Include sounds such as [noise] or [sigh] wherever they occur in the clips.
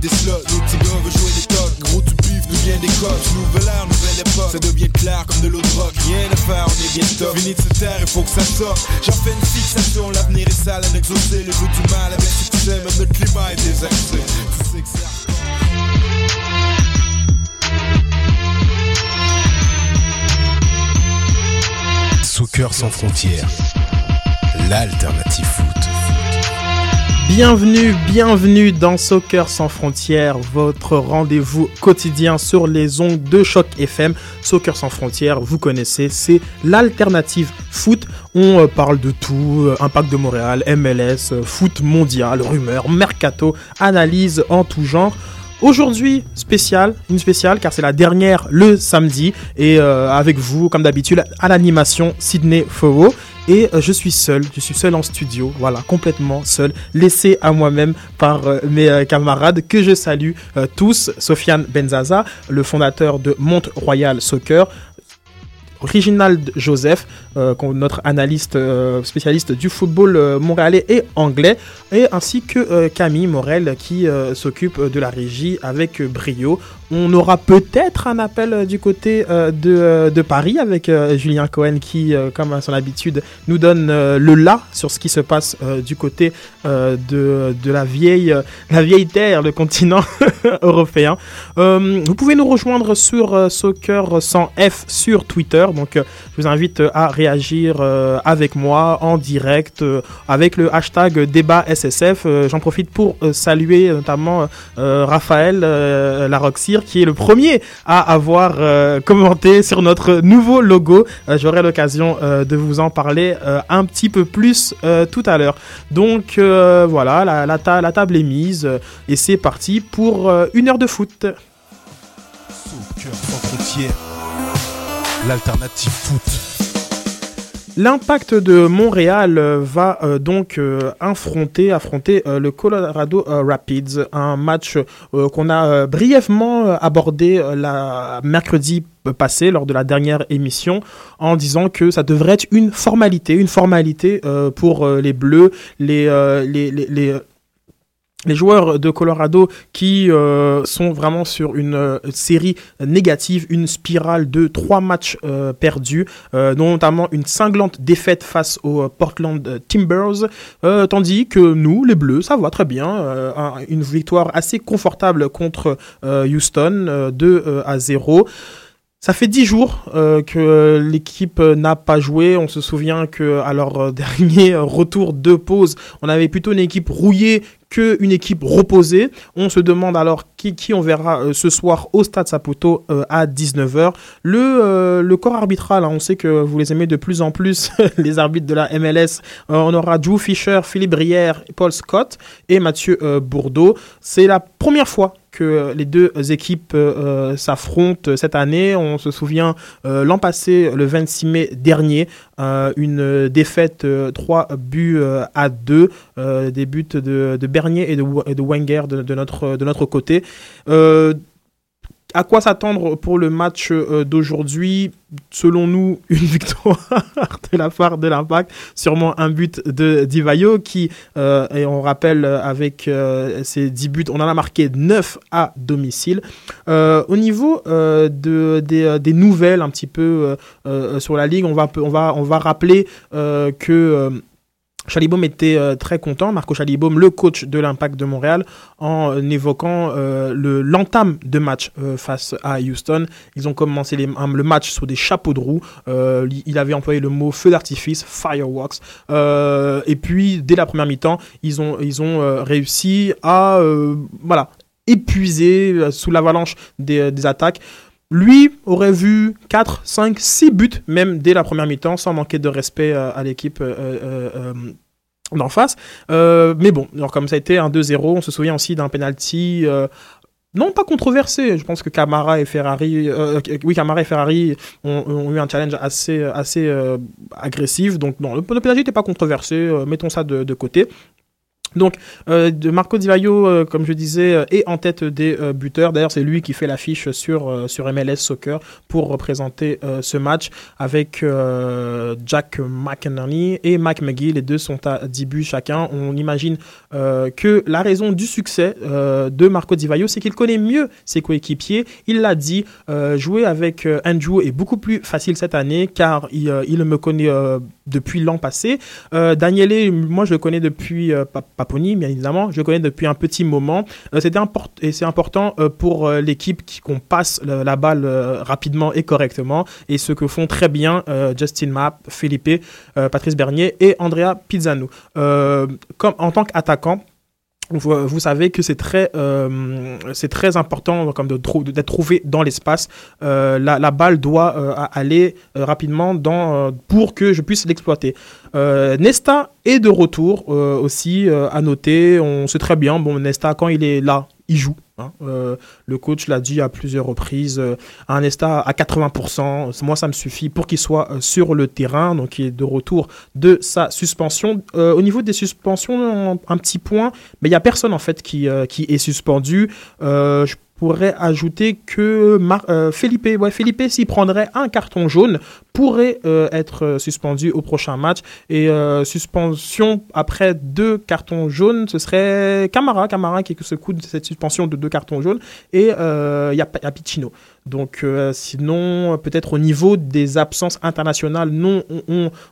des slots, nos petits veulent jouer des tocs. Gros tu bif, nous des coques. Nouvelle ère, nouvelle époque. Ça devient clair comme de l'eau de rock. Rien à faire, on est bien top. Fini de se taire, il faut que ça sorte. J'en fais une fixation, l'avenir est sale, un exaucé. Le goût du mal, avec succès, même notre climat est désaxé. Tu sais que c'est Soccer sans frontières, l'alternative. Bienvenue, bienvenue dans Soccer sans frontières, votre rendez-vous quotidien sur les ondes de choc FM. Soccer sans frontières, vous connaissez, c'est l'alternative foot. On euh, parle de tout, euh, impact de Montréal, MLS, euh, foot mondial, rumeurs, mercato, analyse en tout genre. Aujourd'hui, spécial, une spéciale car c'est la dernière le samedi et euh, avec vous, comme d'habitude, à l'animation Sydney Fowo. Et euh, je suis seul, je suis seul en studio, voilà, complètement seul, laissé à moi-même par euh, mes camarades que je salue tous. Sofiane Benzaza, le fondateur de Mont Royal Soccer. Reginald Joseph, euh, notre analyste euh, spécialiste du football euh, montréalais et anglais, et ainsi que Camille Morel qui s'occupe de la régie avec brio. On aura peut-être un appel du côté de, de Paris avec Julien Cohen qui, comme à son habitude, nous donne le là sur ce qui se passe du côté de, de la, vieille, la vieille terre, le continent [laughs] européen. Vous pouvez nous rejoindre sur Soccer sans F sur Twitter. Donc, je vous invite à réagir euh, avec moi en direct euh, avec le hashtag débat SSF. Euh, J'en profite pour saluer notamment Raphaël Laroxir qui est le premier à avoir commenté sur notre nouveau logo. J'aurai l'occasion de vous en parler un petit peu plus tout à l'heure. Donc voilà, la, la ta- la table est mise et c'est parti pour une heure de foot. Sans frontières, l'alternative foot. L'impact de Montréal euh, va euh, donc euh, affronter, le Colorado Rapids, un match qu'on a brièvement abordé la mercredi passé lors de la dernière émission en disant que ça devrait être une formalité, une formalité pour les Bleus, les, les joueurs de Colorado qui euh, sont vraiment sur une euh, série négative, une spirale de trois matchs euh, perdus, euh, notamment une cinglante défaite face aux euh, Portland Timbers, tandis que nous, les Bleus, ça va très bien, un- une victoire assez confortable contre Houston, euh, 2 euh, à 0. Ça fait dix jours euh, que l'équipe n'a pas joué. On se souvient que à leur [laughs] dernier retour de pause, on avait plutôt une équipe rouillée qu'une équipe reposée. On se demande alors qui, on verra euh, ce soir au Stade Saputo euh, à 19h. Le, euh, le corps arbitral, hein, on sait que vous les aimez de plus en plus, [laughs] les arbitres de la MLS. On aura Drew Fisher, Philippe Brière, Paul Scott et Mathieu Bourdeau. C'est la première fois que les deux équipes euh, euh, s'affrontent cette année. On se souvient euh, l'an passé, le 26 mai dernier, euh, une défaite euh, 3 buts euh, à 2, euh, des buts de, Bernier et de, Wenger de notre, de notre côté. À quoi s'attendre pour le match euh, d'aujourd'hui? Selon nous, [laughs] une victoire de la part de l'Impact, sûrement un but de Divayo qui, euh, et on rappelle euh, avec ses 10 buts, on en a marqué 9 à domicile. Au niveau de, des, des nouvelles un petit peu sur la ligue, on va, on va, on va rappeler que Chalibaume était euh, très content, Marco Chalibaume, le coach de l'Impact de Montréal, en euh, évoquant euh, le- l'entame de match face à Houston. Ils ont commencé un- le match sur des chapeaux de roue. Il avait employé le mot feu d'artifice, fireworks. Et puis, dès la première mi-temps, ils ont, réussi à épuiser sous l'avalanche des attaques. Lui aurait vu 4, 5, 6 buts, même dès la première mi-temps, sans manquer de respect euh, à l'équipe euh, euh, d'en face. Mais bon, comme ça a été un 2-0, on se souvient aussi d'un penalty. non, pas controversé. Je pense que Camara et Ferrari, ont, eu un challenge assez, assez agressif. Donc non, le, le n'était pas controversé. mettons ça de côté. Donc, euh, Marco Di Vaio, euh, comme je disais, euh, est en tête des buteurs. D'ailleurs, c'est lui qui fait l'affiche sur, sur MLS Soccer pour représenter ce match avec Jack McInerney et Mike McGee. Les deux sont à 10 buts chacun. On imagine que la raison du succès de Marco Di Vaio, c'est qu'il connaît mieux ses coéquipiers. Il l'a dit, jouer avec Andrew est beaucoup plus facile cette année car il, me connaît depuis l'an passé. Daniele, moi je le connais depuis Paponi, bien évidemment, je le connais depuis un petit moment. Euh, c'était import- et c'est important euh, pour euh, l'équipe qui- qu'on passe la balle rapidement et correctement, et ce que font très bien Justin Mapp, Felipe, Patrice Bernier et Andrea Pizzano. Comme en tant qu'attaquant. Vous, vous savez que c'est très, euh, c'est très important comme trou- d'être trouvé dans l'espace. Euh, la, balle doit euh, aller euh, rapidement dans, euh, pour que je puisse l'exploiter. Euh, Nesta est de retour euh, aussi euh, à noter. On sait très bien, bon, Nesta, quand il est là, il joue. Hein. Euh, le coach l'a dit à plusieurs reprises. euh, un Nesta à 80%, moi ça me suffit pour qu'il soit euh, sur le terrain. Donc il est de retour de sa suspension. Au niveau des suspensions, un, petit point, mais il n'y a personne en fait qui, est suspendu. Pourrais ajouter que Mar- euh, Felipe, Felipe s'il prendrait un carton jaune, pourrait euh, être euh, suspendu au prochain match. Et suspension après deux cartons jaunes, ce serait Camara, Camara qui se coûte de cette suspension de deux cartons jaunes. Et il y a, Piccino. Donc euh, sinon, peut-être au niveau des absences internationales, non,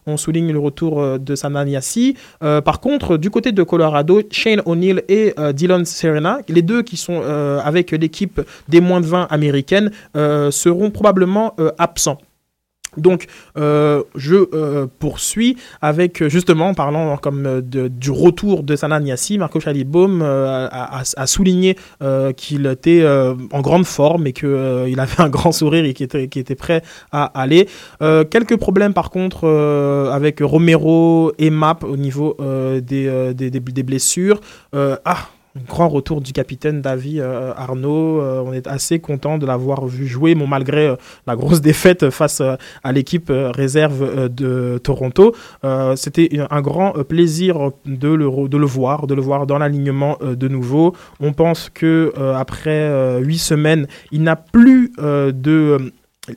on, souligne le retour euh, de Sananiasi. Euh, par contre, du côté de Colorado, Shane O'Neill et Dylan Serena, les deux qui sont avec l'équipe des moins de 20 américaines, seront probablement absents. Donc, euh, je euh, poursuis avec, euh, justement, en parlant comme du retour de Sanan Yassi, Marco Chalibaume euh, a, souligné qu'il était en grande forme et qu'il il avait un grand sourire et qu'il était, prêt à aller. Quelques problèmes, par contre, avec Romero et Map au niveau des, des, blessures. Ah grand retour du capitaine David euh, Arnaud. Euh, on est assez content de l'avoir vu jouer, malgré euh, la grosse [laughs] défaite face à l'équipe réserve de Toronto. C'était un grand plaisir de le, voir, de le voir dans l'alignement de nouveau. On pense que après huit semaines, il n'a plus de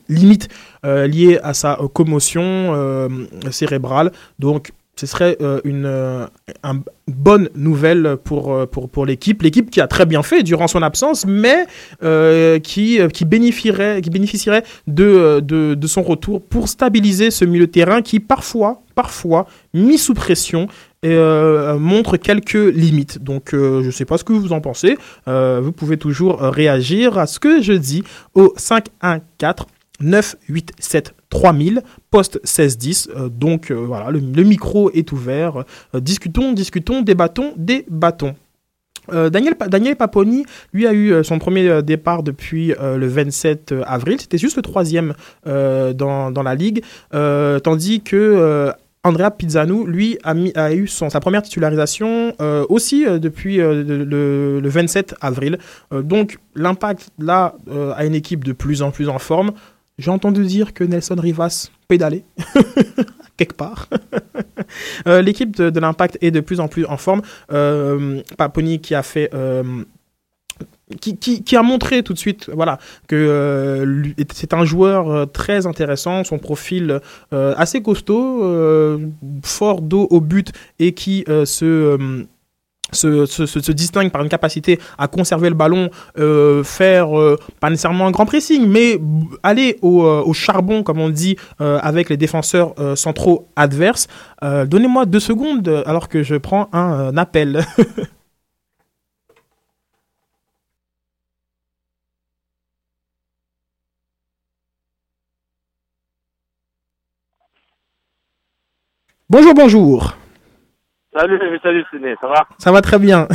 limite liée à sa commotion cérébrale. Donc ce serait euh, une, euh, bonne nouvelle pour, euh, pour, pour l'équipe. L'équipe qui a très bien fait durant son absence, mais qui, qui bénéficierait, qui bénéficierait de, de, son retour pour stabiliser ce milieu de terrain qui parfois, parfois, mis sous pression, montre quelques limites. Donc, je ne sais pas ce que vous en pensez. Vous pouvez toujours réagir à ce que je dis au 514 987 3000, poste 1610. Euh, donc euh, voilà, le, micro est ouvert. Euh, discutons, discutons, débattons, débattons. Euh, Daniel, Daniel Paponi, lui, a eu euh, son premier départ depuis le 27 avril. C'était juste le troisième dans, dans la ligue. Tandis que Andrea Pizzano, lui, a, eu son, sa première titularisation aussi depuis le, le- le 27 avril. Donc l'impact là a une équipe de plus en plus en forme. J'ai entendu dire que Nelson Rivas pédalait [laughs] quelque part. [laughs] Euh, L'équipe de, l'Impact est de plus en plus en forme. Euh, Paponi qui a fait. euh, qui, a montré tout de suite voilà, que c'est un joueur très intéressant, son profil assez costaud, fort dos au but et qui se, se, distingue par une capacité à conserver le ballon, euh, faire euh, pas nécessairement un grand pressing, mais aller au, euh, charbon, comme on dit, avec les défenseurs centraux adverses. Donnez-moi deux secondes alors que je prends un, appel. [laughs] bonjour, bonjour. Salut, salut Ciné, ça va? Ça va très bien.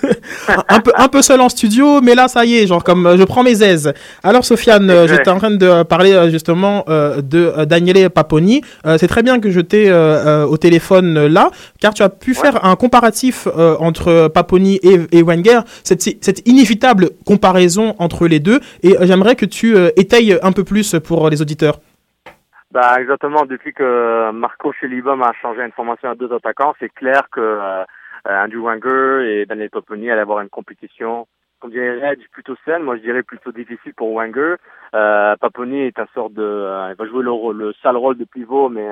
[laughs] un, peu, un peu seul en studio, mais là, ça y est, genre comme euh, je prends mes aises. Alors, Sofiane, euh, j'étais en train de parler euh, justement euh, de euh, Daniele Paponi. Euh, C'est très bien que je t'ai euh, euh, au téléphone euh, là, car tu as pu faire un comparatif euh, entre Paponi et, et Wenger, cette, cette inévitable comparaison entre les deux, et euh, j'aimerais que tu euh, étayes un peu plus pour les auditeurs. Bah exactement, depuis que Marco Chelibom a changé une formation à deux attaquants, c'est clair que euh, Andrew Wenger et Daniel Paponi allaient avoir une compétition comme dirait plutôt saine. Moi, je dirais plutôt difficile pour Wenger. Euh, Paponi est un sort de, il va jouer le, le sale rôle de pivot, mais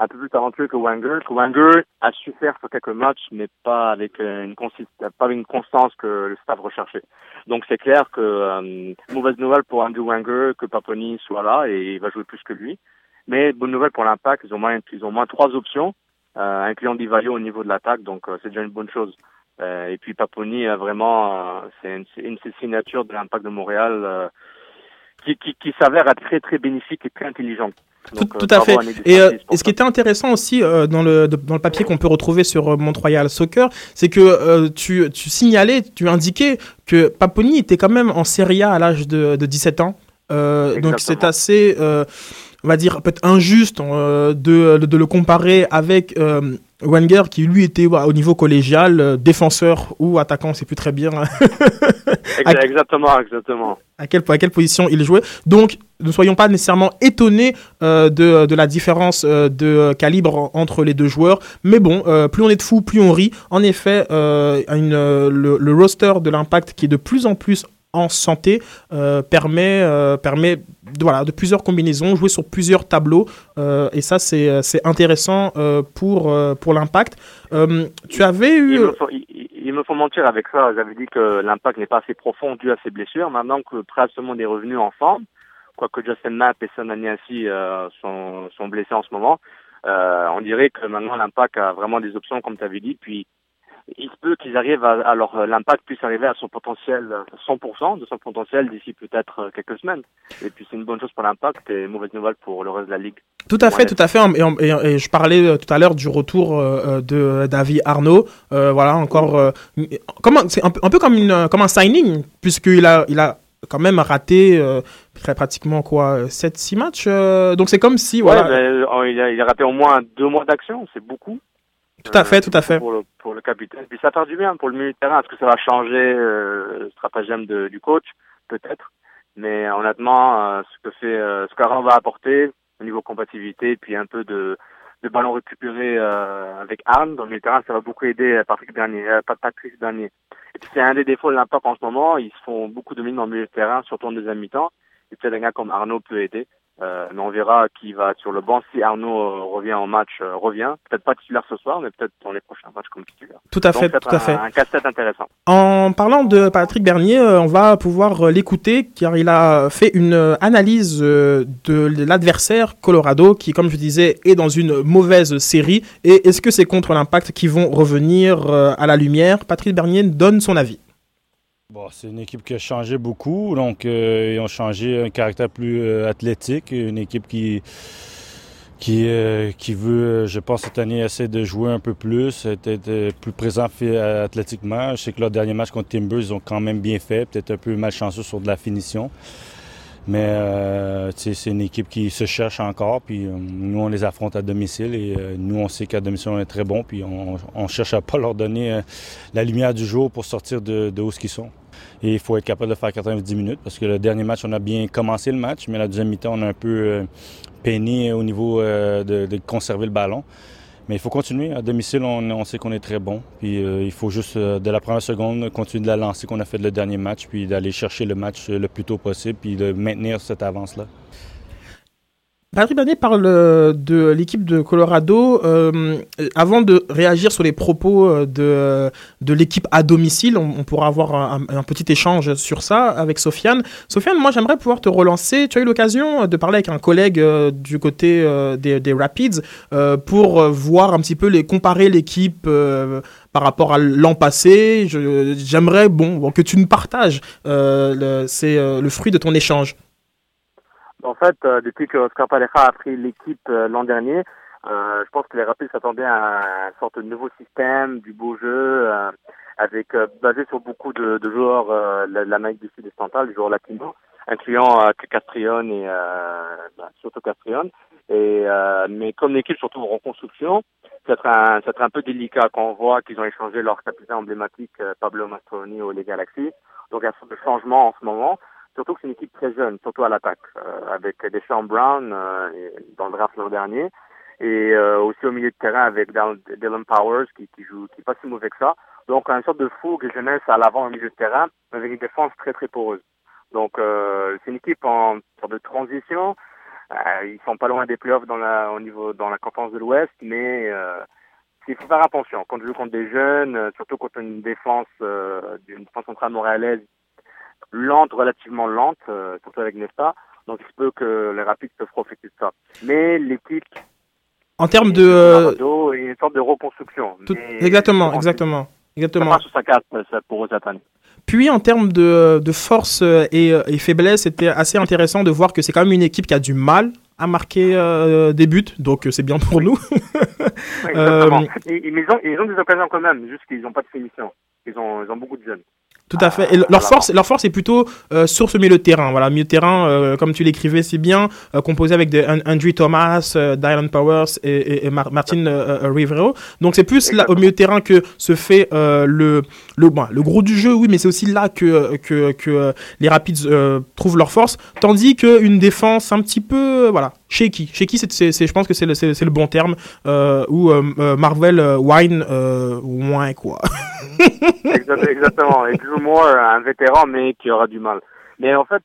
un peu plus talentueux que Wenger. Que Wenger a su faire sur quelques matchs, mais pas avec une pas avec une constance que le staff recherchait. Donc c'est clair que euh, mauvaise nouvelle pour Andrew Wenger que Paponi soit là et il va jouer plus que lui. Mais bonne nouvelle pour l'Impact, ils ont moins ils ont moins trois options, euh, incluant Divayo au niveau de l'attaque, donc euh, c'est déjà une bonne chose. Euh, et puis Paponi a vraiment c'est une, une, signature de l'Impact de Montréal qui, qui, qui s'avère être très très bénéfique et très intelligente. Tout, tout à fait. Et, euh, et, ce qui était intéressant aussi euh, dans, le, dans le papier qu'on peut retrouver sur euh, Montreal Soccer, c'est que tu, tu signalais, tu indiquais que Paponi était quand même en Serie A à l'âge de, de 17 ans. donc c'est assez, on va dire, peut-être injuste de, de, le comparer avec Wenger qui lui était au niveau collégial, défenseur ou attaquant, c'est plus très bien. [laughs] exactement, exactement. À quelle, à quelle position il jouait. Donc, ne soyons pas nécessairement étonnés euh, de, de, la différence euh, de calibre entre les deux joueurs. Mais bon, euh, plus on est de fous, plus on rit. En effet, une, le, le, roster de l'impact qui est de plus en plus en santé permet, permet de, voilà, de plusieurs combinaisons, jouer sur plusieurs tableaux. et ça, c'est intéressant pour, pour l'impact. tu avais eu il me faut mentir avec ça. J'avais dit que l'impact n'est pas assez profond dû à ses blessures. Maintenant que presque tout le monde est revenu en forme, quoique Justin Mapp et Son ainsi euh, sont, sont blessés en ce moment, euh, on dirait que maintenant l'impact a vraiment des options, comme tu avais dit. Puis il se peut qu'ils arrivent à, alors euh, l'impact puisse arriver à son potentiel 100% de son potentiel d'ici peut-être euh, quelques semaines. Et puis c'est une bonne chose pour l'impact et mauvaise nouvelle pour le reste de la ligue. Tout à fait, tout à fait. Et, et, je parlais euh, tout à l'heure du retour de David Arnaud. voilà, encore comme c'est un, peu comme une comme un signing puisqu'il a il a quand même raté très pratiquement quoi 7 6 matchs donc c'est comme si voilà il, a, il a raté au moins deux mois d'action c'est beaucoup tout à fait, tout à fait. Pour le, pour le capitaine. Puis ça part du bien pour le milieu de terrain. Est-ce que ça va changer euh, le stratagème de, du coach? Peut-être. Mais honnêtement, euh, ce que fait, euh, ce qu'Aaron va apporter au niveau compatibilité, puis un peu de, de ballon récupéré euh, avec Arne dans le milieu de terrain, ça va beaucoup aider Patrick Bernier, euh, Patrick Bernier. Et puis c'est un des défauts de l'impact en ce moment. Ils se font beaucoup de mines dans le milieu de terrain, surtout en deuxième mi-temps. Et peut-être un gars comme Arnaud peut aider. Euh, mais on verra qui va sur le banc. Si Arnaud euh, revient en match, euh, revient. Peut-être pas titulaire ce soir, mais peut-être dans les prochains matchs comme titulaire. Tout à fait, tout à fait. Un casse-tête intéressant. En parlant de Patrick Bernier, on va pouvoir l'écouter car il a fait une analyse de l'adversaire Colorado qui, comme je disais, est dans une mauvaise série. Et est-ce que c'est contre l'impact qui vont revenir à la lumière? Patrick Bernier donne son avis. Bon, c'est une équipe qui a changé beaucoup. Donc, euh, ils ont changé un caractère plus euh, athlétique. Une équipe qui, qui, euh, qui veut, je pense, cette année, essayer de jouer un peu plus, être plus présent athlétiquement. Je sais que leur dernier match contre Timbers, ils ont quand même bien fait. Peut-être un peu malchanceux sur de la finition. Mais c'est une équipe qui se cherche encore. Puis nous, on les affronte à domicile et nous, on sait qu'à domicile, on est très bon. Puis on, on cherche à pas leur donner la lumière du jour pour sortir de, de où ce qu'ils sont. Il faut être capable de faire 90 minutes parce que le dernier match, on a bien commencé le match, mais la deuxième mi-temps, on a un peu euh, peiné au niveau euh, de, conserver le ballon. Mais il faut continuer. À domicile, on, sait qu'on est très bon. Puis euh, il faut juste, de la première seconde, continuer de la lancer qu'on a fait le dernier match, puis d'aller chercher le match le plus tôt possible, puis de maintenir cette avance-là. Patrick Bernier parle euh, de l'équipe de Colorado. Euh, avant de réagir sur les propos euh, de, de l'équipe à domicile, on, pourra avoir un, petit échange sur ça avec Sofiane. Sofiane, moi j'aimerais pouvoir te relancer. Tu as eu l'occasion de parler avec un collègue du côté des, Rapids pour voir un petit peu les comparer l'équipe par rapport à l'an passé. J'aimerais bon, que tu nous partages c'est le fruit de ton échange. En fait, euh, depuis que Oscar Paleja a pris l'équipe euh, l'an dernier, euh, je pense que les Rapids s'attendaient à un sorte de nouveau système, du beau jeu, avec basé sur beaucoup de, de joueurs de l'Amérique du Sud et des joueurs latinos, incluant Castrion et bah, surtout Castrion. Et mais comme l'équipe surtout en reconstruction, c'est un, un peu délicat quand on voit qu'ils ont échangé leur capitaine emblématique Pablo Mastroni au Les Galaxy. Donc il y a un changement en ce moment. Surtout que c'est une équipe très jeune, surtout à l'attaque, euh, avec Deschamps Brown euh, dans le draft l'an dernier. et aussi au milieu de terrain avec Dylan Powers qui, qui joue, qui est pas si mauvais que ça. Donc, une sorte de fougue et jeunesse à l'avant au milieu de terrain, avec une défense très très poreuse. Donc, euh, c'est une équipe en sorte de transition. Euh, ils sont pas loin des playoffs dans la, au niveau, dans la conférence de l'Ouest, mais euh, il faut faire attention. Quand tu joues contre des jeunes, euh, surtout contre une défense, euh, d'une défense centrale montréalaise lente, relativement lente, euh, surtout avec Nesta, donc il se peut que les Rapides peuvent profiter de ça. Mais l'équipe en termes de une sorte de reconstruction. Exactement, exactement. Exactement. Ça pour eux cette année. Puis en termes de, de force euh, et, euh, et faiblesse, c'était assez intéressant de voir que c'est quand même une équipe qui a du mal à marquer euh, des buts, donc c'est bien pour nous. [laughs] exactement. ils, ont, ils ont des occasions quand même, juste qu'ils n'ont pas de finition. Ils ont, ils ont beaucoup de jeunes. Tout à fait. Et leur force, leur force est plutôt euh, sur ce milieu de terrain. Voilà, milieu de terrain, euh, comme tu l'écrivais si bien, euh, composé avec des Andrew Thomas, Dylan Powers et, et, Martin Rivero. Donc c'est plus là au milieu de terrain que se fait le le bon, le gros du jeu, oui, mais c'est aussi là que que, que les Rapids trouvent leur force, tandis que une défense un petit peu voilà shaky. Shaky, c'est, c'est, je pense que c'est le, c'est, le bon terme. ou Marvel Wine moins quoi. [laughs] Exactement. Et plus ou moins un vétéran, mais qui aura du mal. Mais en fait,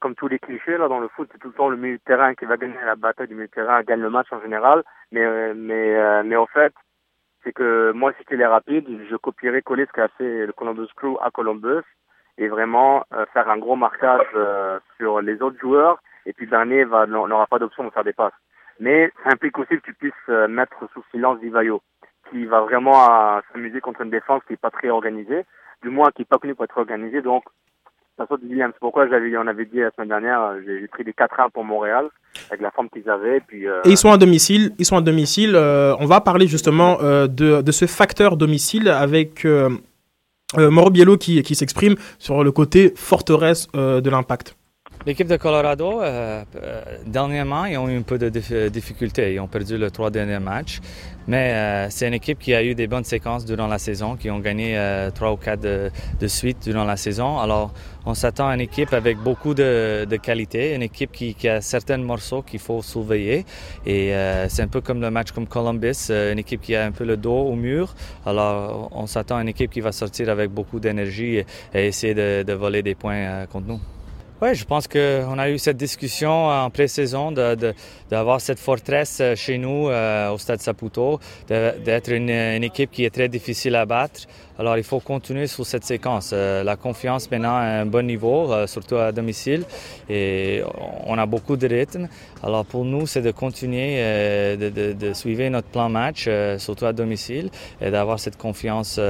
comme tous les clichés là dans le foot, c'est tout le temps le milieu de terrain qui va gagner la bataille du milieu de terrain, gagne le match en général. Mais mais euh, mais en fait, c'est que moi si c'était les rapides, je copierais coller ce qu'a fait le Columbus Crew à Columbus et vraiment euh, faire un gros marquage euh, sur les autres joueurs. Et puis dernier va n'aura pas d'option de faire des passes. Mais ça implique aussi que tu puisses mettre sous silence Divayo qui va vraiment s'amuser contre une défense qui n'est pas très organisée, du moins qui n'est pas connue pour être organisée. Donc, ça sort de Williams. Pourquoi j'avais, on avait dit la semaine dernière, euh, j'ai pris des 4-1 pour Montréal avec la forme qu'ils avaient. Puis, euh, Et ils sont à domicile. Ils sont à domicile. Euh, on va parler justement de, de, ce facteur domicile avec Mauro Biello qui, qui s'exprime sur le côté forteresse de l'impact. L'équipe de Colorado, euh, euh, dernièrement, ils ont eu un peu de difficultés. Ils ont perdu les trois derniers matchs. Mais euh, c'est une équipe qui a eu des bonnes séquences durant la saison, qui ont gagné trois ou quatre de, suite durant la saison. Alors, on s'attend à une équipe avec beaucoup de, qualité, une équipe qui, a certains morceaux qu'il faut surveiller. Et c'est un peu comme le match comme Columbus, une équipe qui a un peu le dos au mur. Alors, on s'attend à une équipe qui va sortir avec beaucoup d'énergie et, essayer de voler des points contre nous. Oui, je pense qu'on a eu cette discussion en pré-saison d'avoir cette forteresse euh, chez nous euh, au Stade Saputo, d'être une, équipe qui est très difficile à battre. Alors il faut continuer sur cette séquence. Euh, la confiance maintenant à un bon niveau, surtout à domicile, et on a beaucoup de rythme. Alors pour nous, c'est de continuer de, de, suivre notre plan match, surtout à domicile, et d'avoir cette confiance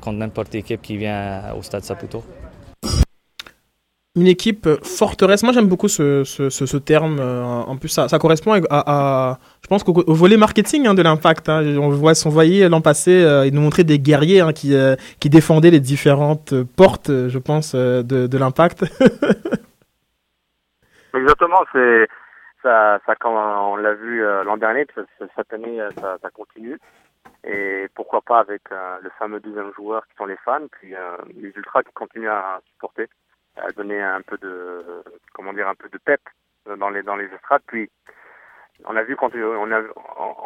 contre n'importe quelle équipe qui vient au Stade Saputo une équipe forteresse. Moi, j'aime beaucoup ce, terme. Euh, en plus, ça, correspond à, je pense, au, volet marketing hein, de l'impact. Hein. On voit s'envoyer l'an passé euh, et nous montrer des guerriers hein, qui, euh, qui défendaient les différentes portes, je pense, de, l'impact. [laughs] Exactement. C'est ça, quand on l'a vu l'an dernier, cette année, ça, ça, continue. Et pourquoi pas avec le fameux deuxième joueur qui sont les fans, puis les ultras qui continuent à supporter a donné un peu de comment dire un peu de pep dans les dans les estrades. Puis on a vu quand on a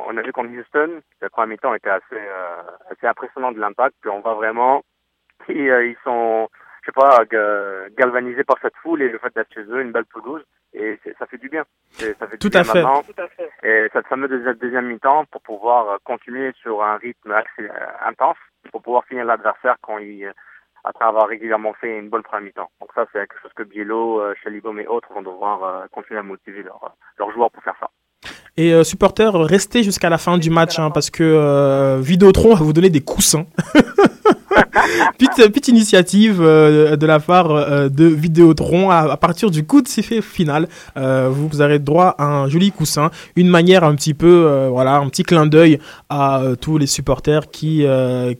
on a vu contre Houston, la première mi-temps était assez euh, assez impressionnant de l'impact. Puis on voit vraiment qu'ils euh, ils sont je sais pas galvanisés par cette foule et le fait d'être chez eux, une belle pelouse et ça fait du bien. Ça fait Tout, à fait. Tout à fait. Et cette fameuse deuxième mi-temps pour pouvoir continuer sur un rythme assez euh, intense, pour pouvoir finir l'adversaire quand il après avoir régulièrement fait une bonne première mi-temps. Donc ça, c'est quelque chose que Biello, euh, Chalibom et autres vont devoir euh, continuer à motiver leurs leur joueurs pour faire ça. Et euh, supporters, restez jusqu'à la fin du match hein, parce que euh, va vous donner des coussins. [laughs] [laughs] petite, petite initiative euh, de la part euh, de Vidéotron. À, à, partir du coup de sifflet final, euh, vous, vous aurez droit à un joli coussin. Une manière un petit peu, voilà, un petit clin d'œil à tous les supporters qui,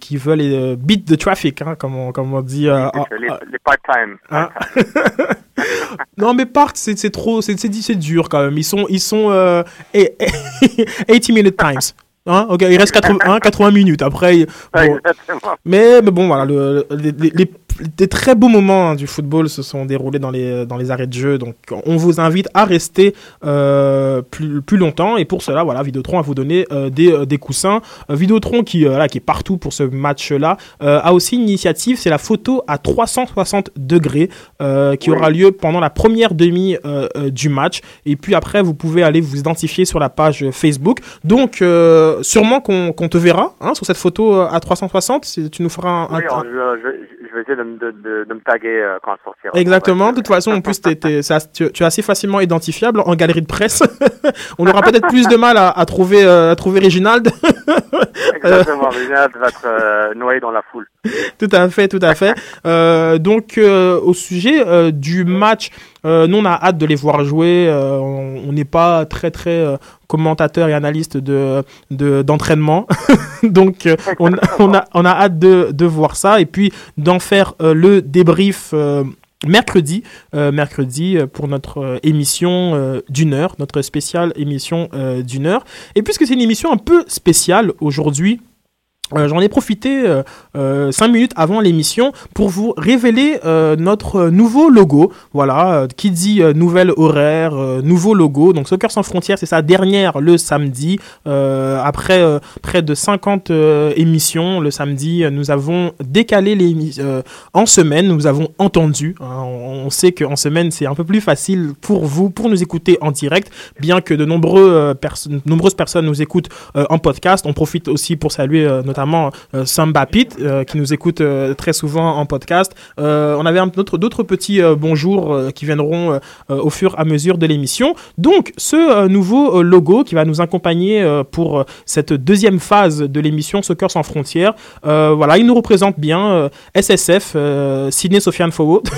qui veulent beat the traffic, hein, comme, on, comme on dit. les, les part-time. Hein [laughs] non, mais part, c'est trop, c'est dur quand même. Ils sont, ils sont 80 [laughs] minute times. Hein, il reste 80, 80 minutes. Après, bon. mais, mais bon, voilà, le, les, les, des très beaux moments hein, du football se sont déroulés dans les, dans les arrêts de jeu. Donc, on vous invite à rester euh, plus, plus longtemps. Et pour cela, voilà, Vidéotron a vous donné euh, des, euh, des coussins. Vidéotron, qui, là, qui est partout pour ce match-là, a aussi une initiative c'est la photo à 360 degrés qui aura lieu pendant la première demi du match. Et puis après, vous pouvez aller vous identifier sur la page Facebook. Donc, sûrement qu'on te verra hein, sur cette photo à 360. C'est- Tu nous feras un, un- Oui, alors, je, je- je vais essayer de, me- de, de, de me taguer euh, quand elle sortira. Exactement. De toute façon, en plus, tu, tu es assez facilement identifiable en galerie de presse. [laughs] On aura peut-être plus de mal à, à trouver, euh, à trouver Reginald. [laughs] Exactement, Reginald va être euh, noyé dans la foule. tout à fait, tout à fait. Euh, donc, euh, au sujet du match, euh, nous, on a hâte de les voir jouer. Euh, on n'est pas très, très euh, commentateur et analyste de de- d'entraînement. [laughs] donc, on, a, on a hâte de, voir ça et puis d'en faire le débrief. Mercredi, mercredi pour notre émission d'une heure, notre spéciale émission d'une heure. Et puisque c'est une émission un peu spéciale aujourd'hui, euh, J'en ai profité euh, euh, cinq minutes avant l'émission pour vous révéler euh, notre nouveau logo. Voilà, euh, qui dit euh, nouvelle horaire, euh, nouveau logo. Donc Soccer sans frontières, c'est sa dernière le samedi. Euh, après euh, près de 50 euh, émissions le samedi, euh, nous avons décalé les euh, en semaine. Nous avons entendu. hein, on, sait qu'en semaine c'est un peu plus facile pour vous pour nous écouter en direct, bien que de nombreux euh, nombreuses personnes nous écoutent euh, en podcast. On profite aussi pour saluer euh, euh, Samba Pete euh, qui nous écoute euh, très souvent en podcast. On avait d'autres petits bonjours qui viendront au fur et à mesure de l'émission. Donc ce nouveau logo qui va nous accompagner pour cette deuxième phase de l'émission Soccer sans frontières, voilà, il nous représente bien SSF, Sydney Sofiane Fowo. [laughs]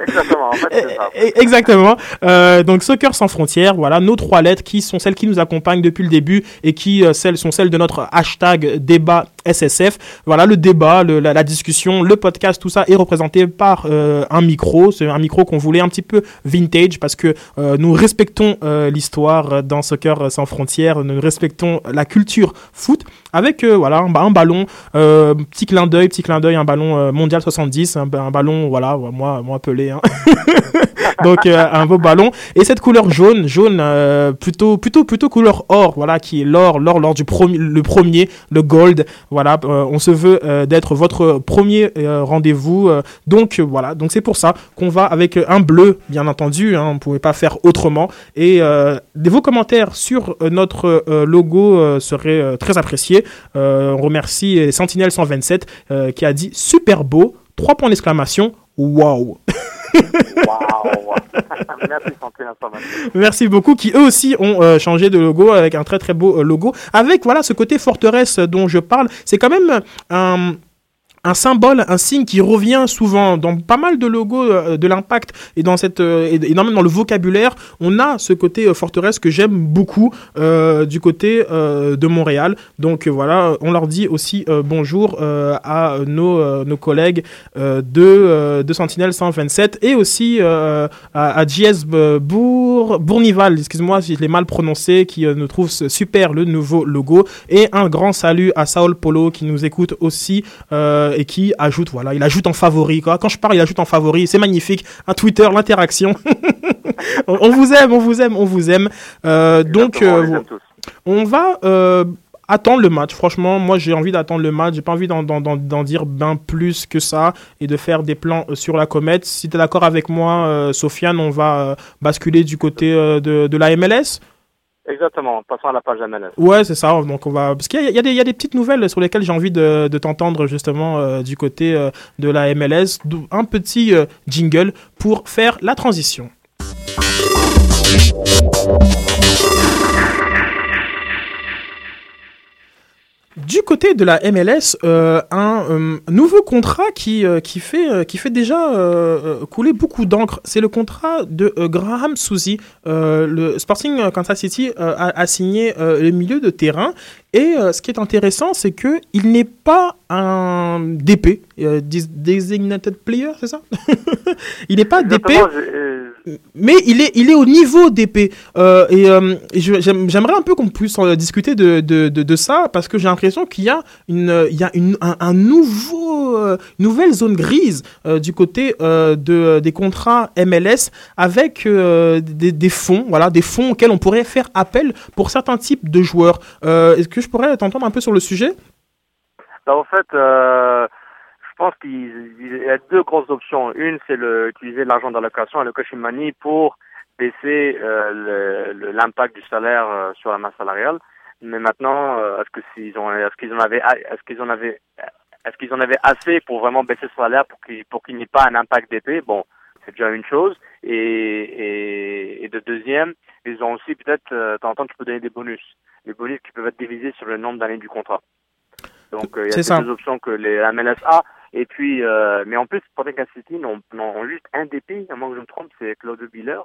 Exactement, en fait, c'est ça. E- Exactement. Euh, donc Soccer sans frontières, voilà nos trois lettres qui sont celles qui nous accompagnent depuis le début et qui euh, celles sont celles de notre hashtag débat SSF. Voilà le débat, le- la, discussion, le podcast, tout ça est représenté par euh, un micro. C'est un micro qu'on voulait un petit peu vintage parce que euh, nous respectons euh, l'histoire dans Soccer sans frontières, nous respectons la culture foot avec voilà un, ba- un ballon, petit clin d'œil, petit clin d'œil, un ballon mondial 70, un, un ballon voilà moi moi appelé hein. [laughs] [laughs] donc euh, un beau ballon. Et cette couleur jaune jaune euh, plutôt plutôt plutôt couleur or voilà qui est l'or l'or lors du premier le premier le gold. Voilà euh, on se veut euh, d'être votre premier euh, rendez-vous. Euh, donc voilà. Donc c'est pour ça qu'on va avec un bleu bien entendu hein, on pouvait pas faire autrement. Et vos commentaires sur notre logo seraient très appréciés. On remercie Sentinelle 127 euh, qui a dit super beau. Trois points d'exclamation. Waouh [laughs] [laughs] Merci beaucoup, qui eux aussi ont euh, changé de logo avec un très très beau euh, logo. Avec voilà ce côté forteresse dont je parle, c'est quand même un un symbole, un signe qui revient souvent dans pas mal de logos euh, de l'impact et dans cette euh, et, même dans le vocabulaire, on a ce côté euh, forteresse que j'aime beaucoup du côté de Montréal. Donc voilà, on leur dit aussi bonjour à nos, nos collègues de, de Sentinelle 127 et aussi à, à JS Bour, Bournival, excuse-moi si je l'ai mal prononcé, qui nous trouve super le nouveau logo. Et un grand salut à Saul Polo qui nous écoute aussi et qui ajoute, voilà, il ajoute en favori. Quoi. Quand je parle, il ajoute en favori. C'est magnifique. Un Twitter, l'interaction. [laughs] on, on vous aime, on vous aime, on vous aime. Euh, donc, on euh, on va euh, attendre le match. Franchement, moi j'ai envie d'attendre le match. J'ai pas envie d'en, dire bien plus que ça et de faire des plans sur la comète. Si tu es d'accord avec moi, euh, Sofiane, on va euh, basculer du côté euh, de, de la MLS. Exactement, passons à la page MLS. Ouais, c'est ça. Donc on va parce qu'il y y y a des petites nouvelles sur lesquelles j'ai envie de, de t'entendre justement euh, du côté euh, de la MLS. Un petit euh, jingle pour faire la transition. Du côté de la MLS, euh, un euh, nouveau contrat qui, euh, qui, fait, qui fait déjà couler beaucoup d'encre. C'est le contrat de Graham. Euh, le Sporting Kansas City a, a signé le milieu de terrain. Et ce qui est intéressant, c'est que il n'est pas un DP, des- designated player, c'est ça? [laughs] Il n'est pas DP. Euh, mais il est, il est au niveau d'épée. Euh, et, euh, j'aimerais un peu qu'on puisse en discuter de, de, de, ça, parce que j'ai l'impression qu'il y a, une, il y a une, un, nouveau, euh, nouvelle zone grise euh, du côté euh, de, des contrats MLS avec euh, des, des fonds, voilà, des fonds auxquels on pourrait faire appel pour certains types de joueurs. Euh, Est-ce que je pourrais t'entendre un peu sur le sujet? Bah, en fait, euh, je pense qu'il il y a deux grosses options. Une, c'est le, utiliser l'argent d'allocation, allocation money, pour baisser euh, le- le- l'impact du salaire euh, sur la masse salariale. Mais maintenant, euh, est-ce que s'ils ont, est-ce qu'ils en avaient, est-ce qu'ils en avaient, est-ce qu'ils en avaient assez pour vraiment baisser le salaire pour qu'il, pour qu'il n'y ait pas un impact d'épée? Bon, c'est déjà une chose. Et, et, et de deuxième, ils ont aussi peut-être, euh, temps en temps, tu peux donner des bonus. Les bonus qui peuvent être divisés sur le nombre d'années du contrat. Donc il y a ces deux options que les la MLS a. Et puis, euh, mais en plus, Sporting City n'ont n'ont juste un DP, à moins que je me trompe, c'est Claude Biller.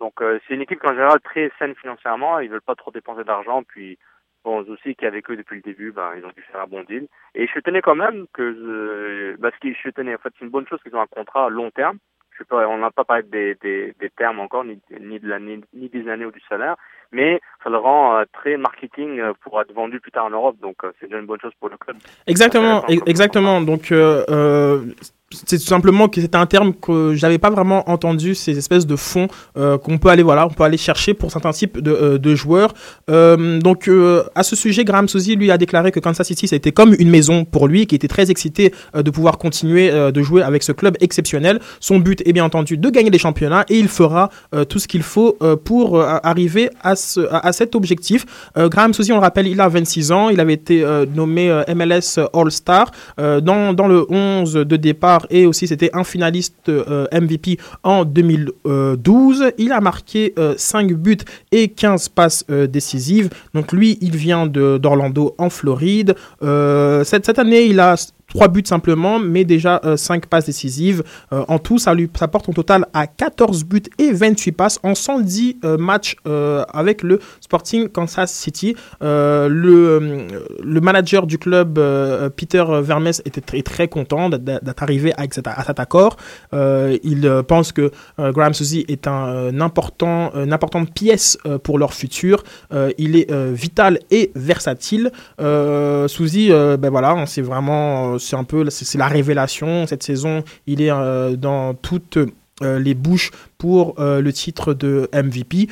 Donc euh, c'est une équipe qui en général très saine financièrement, ils veulent pas trop dépenser d'argent, puis bon aussi qui avec eux depuis le début, ben ils ont dû faire un bon deal. Et je tenais quand même que euh, parce que je tenais en fait c'est une bonne chose qu'ils ont un contrat à long terme. Je on n'a pas parlé des, des, des termes encore, ni, ni de la ni, ni des années ou du salaire, mais ça le rend euh, très marketing euh, pour être vendu plus tard en Europe, donc euh, c'est déjà une bonne chose pour le club. Exactement, exactement. Donc, euh, c'est tout simplement que c'est un terme que j'avais pas vraiment entendu, ces espèces de fonds euh, qu'on peut aller voilà, on peut aller chercher pour certains types de, euh, de joueurs. Euh, donc, à ce sujet, Graham Sosi lui a déclaré que Kansas City c'était comme une maison pour lui, qui était très excité de pouvoir continuer de jouer avec ce club exceptionnel. Son but est bien entendu de gagner des championnats et il fera tout ce qu'il faut pour arriver à, ce, à, cet objectif. Graham Sosi, on le rappelle, il a 26 ans, il avait été nommé MLS All-Star euh, dans, dans le 11 de départ et aussi c'était un finaliste euh, MVP en 2012. Il a marqué euh, 5 buts et 15 passes euh, décisives. Donc lui, il vient d'Orlando en Floride. Euh, cette année, il a 3 buts simplement, mais déjà 5 passes décisives. Euh, en tout, ça, lui, ça porte en total à 14 buts et 28 passes en 110 euh, matchs euh, avec le Sporting Kansas City. Euh, le, euh, le manager du club, euh, Peter Vermes, était très, très content d'être arrivé à cet accord. Euh, il euh, pense que euh, Graham Suzy est un, euh, important, une importante pièce euh, pour leur futur. Euh, il est euh, vital et versatile. Euh, Suzy, euh, ben voilà, c'est vraiment, euh, c'est un peu, c'est la révélation cette saison. Il est euh, dans toutes euh, les bouches pour euh, le titre de MVP.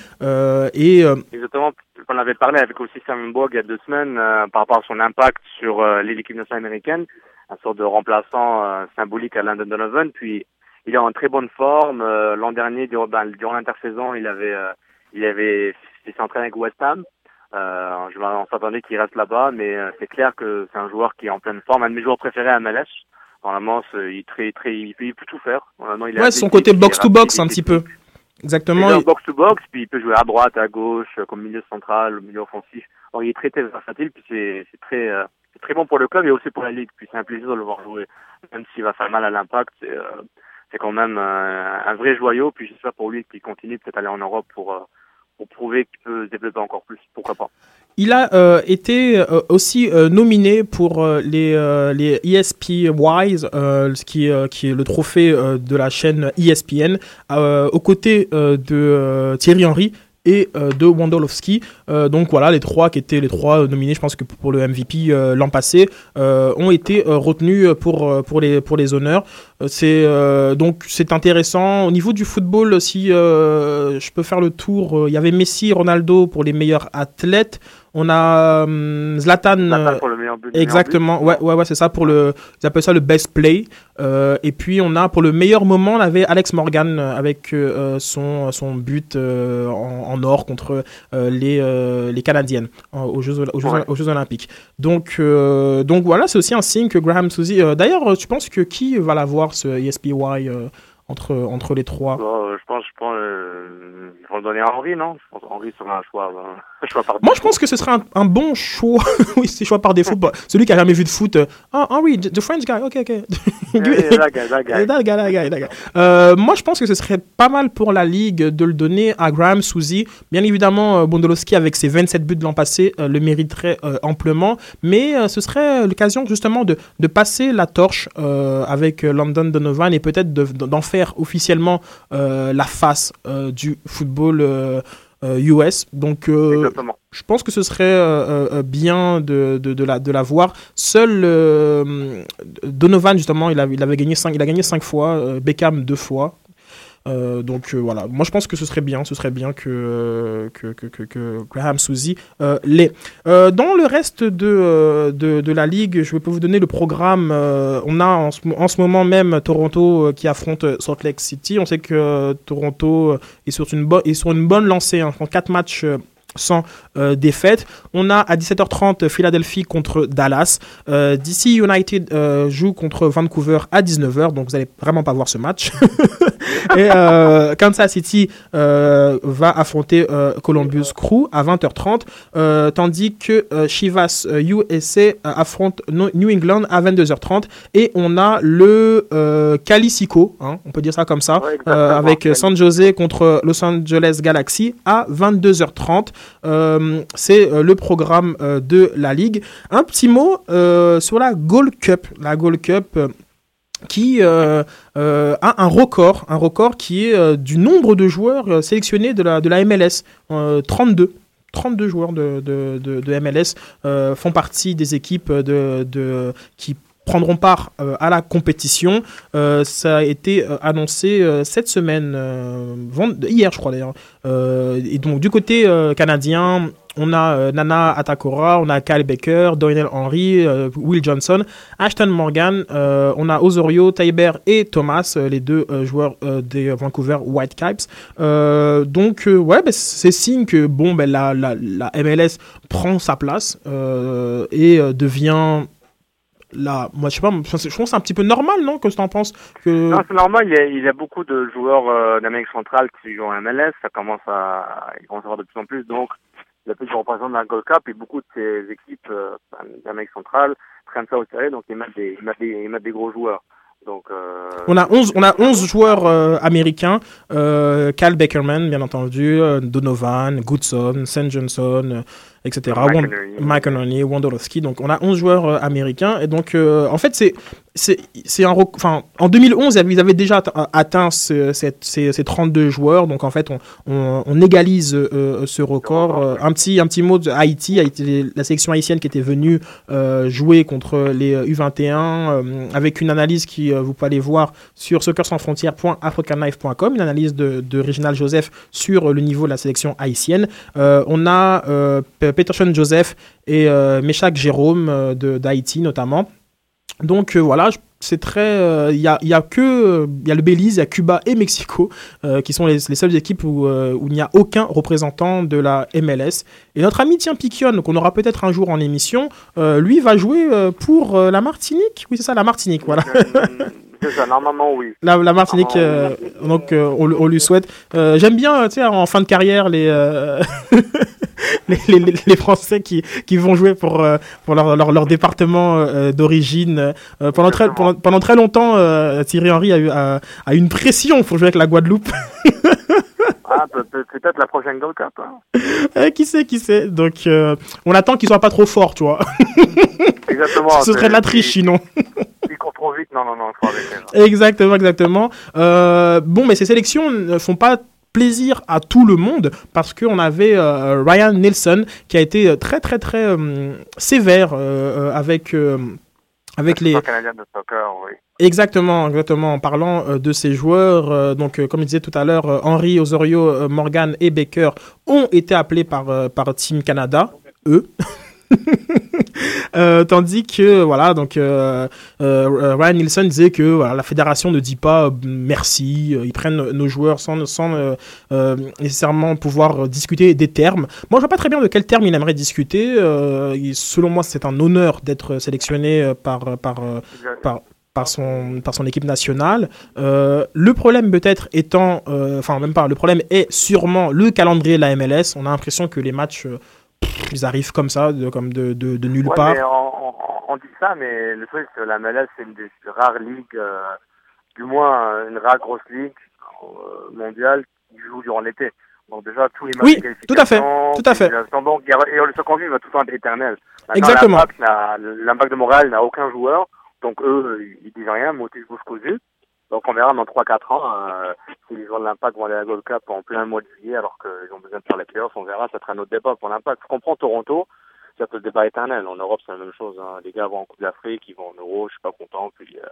Et Exactement. On avait parlé avec aussi Sam Bogue il y a deux semaines par rapport à son impact sur l'équipe nationale américaine, un sorte de remplaçant symbolique à Landon Donovan. Puis il est en très bonne forme. L'an dernier, durant, ben, durant l'intersaison, il avait, il avait, il s'est entraîné avec West Ham. Euh, je on s'attendait qu'il reste là-bas, mais euh, c'est clair que c'est un joueur qui est en pleine forme, un de mes joueurs préférés à MLS. Normalement, il, très, très, il peut il peut tout faire. Il ouais, son côté box-to-box un petit peu. Exactement. il est Et- box to box, puis il peut jouer à droite, à gauche, euh, comme milieu central, milieu offensif. Alors, il est très très versatile, puis c'est très euh, très bon pour le club et aussi pour la ligue. Puis c'est un plaisir de le voir jouer, même s'il va faire mal à l'impact. C'est euh, quand même euh, un vrai joyau. Puis j'espère pour lui qu'il continue peut-être aller en Europe pour euh, pour prouver qu'il peut se développer encore plus. Pourquoi pas Il a euh, été euh, aussi euh, nominé pour euh, les, euh, les ESP Wise, euh, ce qui, qui est le trophée de la chaîne ESPN, aux côtés de Thierry Henry et euh, de Wondolowski. Euh, donc voilà, les trois qui étaient les trois nominés, je pense que pour le MVP euh, l'an passé, euh, ont été euh, retenus pour, euh, pour, les, pour les honneurs. Euh, C'est euh, donc c'est intéressant. Au niveau du football, si euh, je peux faire le tour, euh, il y avait Messi, Ronaldo pour les meilleurs athlètes. On a euh, Zlatan. Zlatan euh, pour le meilleur but. meilleur Exactement, but. ouais, ouais, ouais, c'est ça pour le, ils appellent ça le best play. Euh, et puis on a pour le meilleur moment, on avait Alex Morgan avec euh, son son but euh, en, en or contre les les Canadiennes aux Jeux aux Jeux, Ouais. aux Jeux Olympiques. Donc donc voilà, c'est aussi un signe que Graham Suzy. D'ailleurs, tu penses que qui va l'avoir ce ESPY entre entre les trois Bon, euh, je pense, je pense, euh, ils vont le donner à Henri, non? Je pense Henri sera un choix, euh, [laughs] un choix par Moi, je pense que ce serait un, un bon choix. [laughs] oui, c'est choix par défaut. [laughs] Bah, Celui qui a jamais vu de foot. euh, Ah, Henry, the French guy. Ok, ok. Moi, je pense que ce serait pas mal pour la Ligue de le donner à Graham Suzy. Bien évidemment, Bondolowski, avec ses 27 buts de l'an passé, euh, le mériterait euh, amplement. Mais ce serait l'occasion, justement, de, de passer la torche avec London Donovan et peut-être de- d'en faire officiellement euh, la face face du football US. Donc, je pense que ce serait bien de, de, de, la, de la voir. Seul Donovan, justement, il, a, il, avait gagné 5, il a gagné 5 fois, Beckham 2 fois. Euh, donc euh, voilà, moi je pense que ce serait bien, ce serait bien que, que, que, que, Graham Suzy euh, l'ait. dans le reste de, de, de, la ligue, je vais vous donner le programme. on a en ce, en ce, moment même Toronto qui affronte Salt Lake City. On sait que Toronto est sur une, est sur une bonne lancée, hein, 4 matchs sans euh. On a à 17h30 Philadelphie contre Dallas. Euh, DC United euh, joue contre Vancouver à 19h, donc vous n'allez vraiment pas voir ce match. [laughs] Et Kansas City va affronter Columbus Crew à 20h30, tandis que Chivas USA affronte New England à 22h30. Et on a le Calicico, hein, on peut dire ça comme ça, avec San Jose contre Los Angeles Galaxy à 22h30. Euh, c'est euh, le programme euh, de la Ligue. Un petit mot sur la Gold Cup. La Gold Cup qui a un record, un record qui est du nombre de joueurs sélectionnés de la, MLS, 32. 32 joueurs de, MLS font partie des équipes de, qui prendront part euh, à la compétition. Euh, ça a été euh, annoncé cette semaine, hier je crois d'ailleurs. et donc du côté canadien, on a Nana Atakora, on a Kyle Baker, Donnell Henry, Will Johnson, Ashton Morgan, on a Osorio, Tyber et Thomas, les deux joueurs des Vancouver Whitecaps. donc ouais, bah, c'est signe que bon, la, la, MLS prend sa place et devient là, moi je sais pas, je pense que c'est un petit peu normal, non que en penses que... Non, c'est normal. Il y, a, il y, a, beaucoup de joueurs euh, d'Amérique centrale qui jouent en MLS. Ça commence à, ils commencent à avoir de plus en plus. Donc, il y a plus de représentants de la Gold Cup et beaucoup de ces équipes euh, d'Amérique centrale prennent ça au sérieux. Donc, ils mettent des, ils mettent des, ils mettent des gros joueurs. Donc, euh... on a 11 on a 11 joueurs euh, américains euh, Cal Beckerman bien entendu Donovan Goodson St Johnson etc. McInerney, Wondolowski. Donc on a 11 joueurs euh, américains. Et donc euh, en fait, c'est c'est un enfin en 2011 ils avaient déjà atteint ces, ces, 32 joueurs donc en fait on, on, égalise euh, ce record un petit un petit mot de Haïti, la sélection haïtienne qui était venue jouer contre les U21 avec une analyse qui vous pouvez aller voir sur soccersansfrontières.africanlife.com une analyse de, de Reginald Joseph sur le niveau de la sélection haïtienne on a Peterson Joseph et euh, Meshach Jérôme euh, d'Haïti notamment. Donc euh, voilà, c'est très. Il y, a, y, a, que. Il y a le Belize, il y a Cuba et Mexico qui sont les, seules équipes où, où il n'y a aucun représentant de la MLS. Et notre ami Tien Piquion, qu'on aura peut-être un jour en émission, lui va jouer pour la Martinique. Oui, c'est ça, la Martinique, voilà. C'est ça, normalement oui. [laughs] La, la Martinique, donc on, on, lui souhaite. J'aime bien, tu sais, en fin de carrière, les, [laughs] [laughs] les, les, les, Français qui, qui vont jouer pour, euh, pour leur, leur, leur département euh, d'origine. Euh, pendant, très, pendant, pendant, très longtemps, Thierry Henry a eu a, a une pression pour jouer avec la Guadeloupe. ah, peut-être la prochaine Gold Cup. Hein. [laughs] Eh, qui sait, qui sait. Donc, on attend qu'il soit pas trop fort, tu vois. [laughs] Exactement. Ce serait de la triche, sinon. Il court trop vite, non, non, non, faut arrêter. Exactement, exactement. bon, mais ces sélections ne font pas plaisir à tout le monde parce qu'on avait euh, Ryan Nielsen qui a été très très très euh, sévère euh, avec avec les Exactement, exactement. En parlant de ces joueurs, donc comme je disais tout à l'heure, Henry, Osorio, Morgan et Baker ont été appelés par par Team Canada, eux. [laughs] [laughs] Euh, tandis que voilà donc euh, euh, Ryan Nielsen disait que voilà, la fédération ne dit pas merci ils prennent nos joueurs sans, sans nécessairement pouvoir discuter des termes moi je vois pas très bien de quel terme il aimerait discuter selon moi c'est un honneur d'être sélectionné par par, par par son, par son équipe nationale. le problème peut-être étant, enfin même pas, le problème est sûrement le calendrier de la MLS. On a l'impression que les matchs ils arrivent comme ça, de, comme de, de, de nulle part. on, dit ça, mais le truc, c'est que la MLS, c'est une des rares ligues, euh, du moins une rare grosse ligue euh, mondiale qui joue durant l'été. Donc déjà, tous les matchs oui, tout à fait, tout à fait. Donc, et le second va tout le temps être éternel. Exactement. L'impact de Montréal n'a aucun joueur, donc eux, ils disent rien, motif jusqu'aux yeux. Donc on verra dans 3-4 ans euh, si les joueurs de l'Impact vont aller à la Gold Cup en plein mois de juillet alors qu'ils ont besoin de faire les playoffs. On verra, ça sera un autre débat pour l'Impact. Je comprends Toronto, c'est le débat éternel. En Europe, c'est la même chose. Hein. Les gars vont en Coupe d'Afrique, ils vont en Euro, je suis pas content. Puis euh,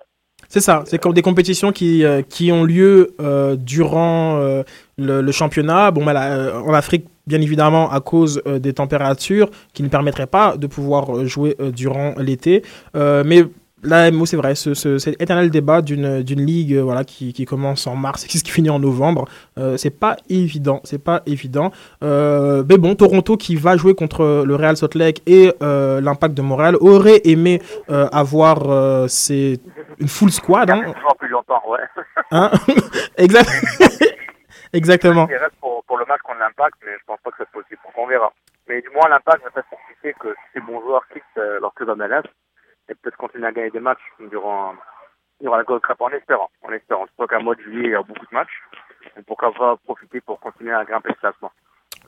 c'est ça, c'est comme des compétitions qui, euh, qui ont lieu euh, durant euh, le, le, championnat. Bon, bah, en Afrique, bien évidemment, à cause des températures qui ne permettraient pas de pouvoir jouer durant l'été. mais Là, c'est vrai, ce, ce, cet éternel débat d'une ligue euh, voilà, qui, qui, commence en mars et qui finit en novembre, euh, c'est pas évident. C'est pas évident. Euh, mais bon, Toronto qui va jouer contre le Real Salt Lake et euh, l'Impact de Montréal aurait aimé euh, avoir euh, c'est une full squad. Hein. plus longtemps, ouais. Hein? [laughs] Exact. [laughs] Exactement. Il reste pour, pour, le match contre l'Impact, mais je pense pas que c'est possible. Donc on verra. Mais du moins, l'Impact va faire que ces bons joueurs quittent leur club MLS et peut-être continuer à gagner des matchs durant, durant la Gold Cup en espérant. En espérant. Je crois qu'à mois de juillet, il y a beaucoup de matchs. Et pourquoi pas profiter pour continuer à grimper le classement.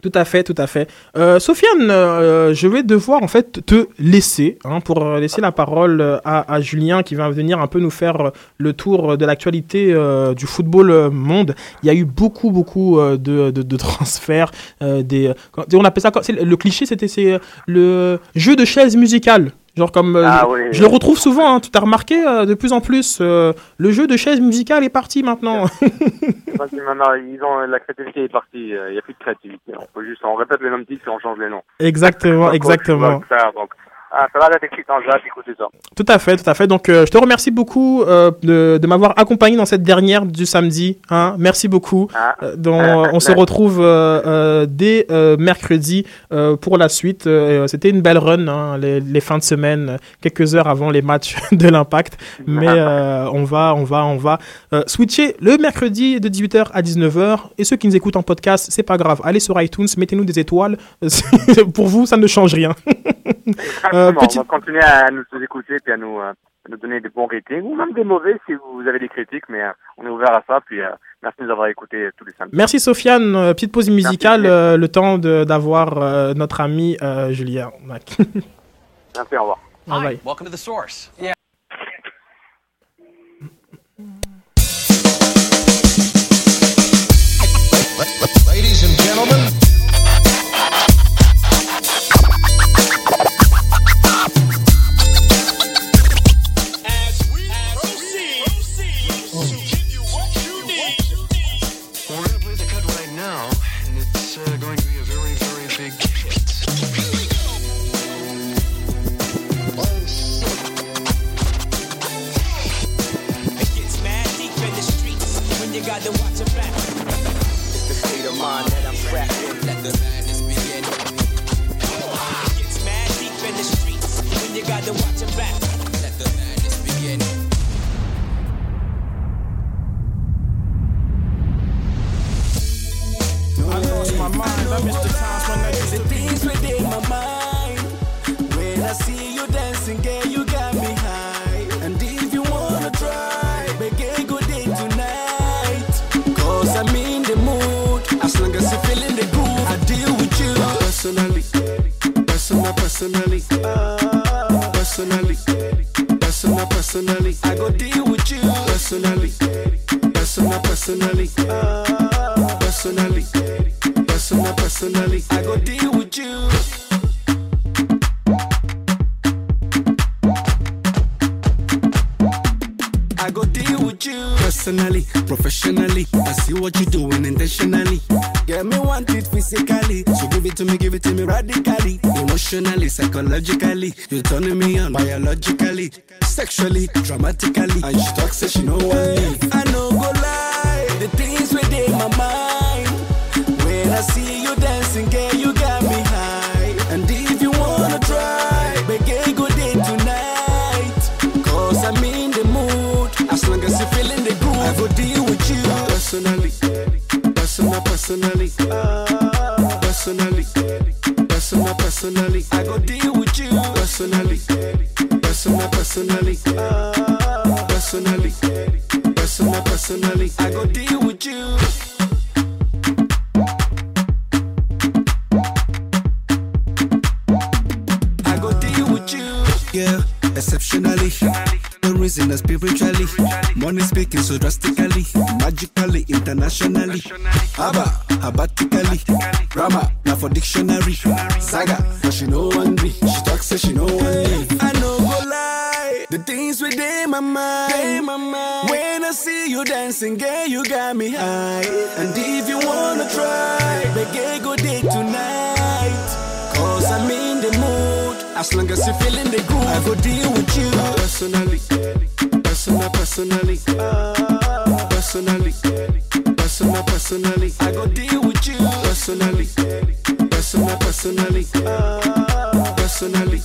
Tout à fait, tout à fait. Euh, Sofiane, euh, je vais devoir en fait te laisser hein, pour laisser la parole à, à, Julien qui va venir un peu nous faire le tour de l'actualité euh, du football monde. Il y a eu beaucoup, beaucoup euh, de, de, de, transferts. Euh, des, on appelle ça le cliché, c'était le jeu de chaise musicale. Genre comme euh, ah, oui, je, oui. le retrouve souvent, hein, tu as remarqué euh, de plus en plus, euh, le jeu de chaise musicale est parti maintenant. [laughs] maintenant ils ont, la créativité est partie, il n'y a plus de créativité. On, peut juste, on répète les mêmes titres et on change les noms. Exactement, exactement. Ça, donc, ça va d'être excitant, j'ai hâte d'écouter ça. Tout à fait, tout à fait. Donc, euh, je te remercie beaucoup euh, de, de m'avoir accompagné dans cette dernière du samedi. Hein. Merci beaucoup. Ah. Euh, donc, [laughs] on se retrouve dès mercredi pour la suite. C'était une belle run, hein, les, les, fins de semaine, quelques heures avant les matchs [laughs] de l'Impact. Mais [laughs] on va, on va, on va switcher le mercredi de 18h à 19h. Et ceux qui nous écoutent en podcast, c'est pas grave. Allez sur iTunes, mettez-nous des étoiles. pour vous, ça ne change rien. Euh, petit... On va continuer à nous écouter et à nous, euh, à nous donner des bons ratings ou même des mauvais si vous avez des critiques, mais euh, on est ouvert à ça. Puis euh, merci de nous avoir écoutés tous les samedis. Merci Sofiane. Euh, petite pause musicale, le temps d'avoir notre ami Julien. merci, au revoir. Bye bye. Welcome to the source. Yeah. personally. Personally. Personal, personally. I go deal with you. Personally. Personal, personally. Personally. Personal, personally. I go deal with you. personally, professionally. I see what you're doing intentionally. Get me want it physically, so give it to me, give it to me radically, emotionally, psychologically. You're turning me on biologically, sexually, dramatically. And she talks, say she know I need. I know go lie, the things within my mind. When I see you dancing, girl, you personally, personally personal, personally. I go deal with you personally, personal, personally, personally, personal, personally. I go deal with you. Raising us spiritually. Money speaking so drastically, magically, internationally. Abba, abatically. Rama, now for dictionary. Saga, but she know one hungry. She talks, say she no hungry. I know go lie. The things within my mind. my mind. When I see you dancing, girl, you got me high. And if you wanna try, make go day tonight. As long as you feeling the groove, I go deal with you. Personally, personal, personally. Personally, personal, personally. I go deal with you. Personally, personal, personally. Personally,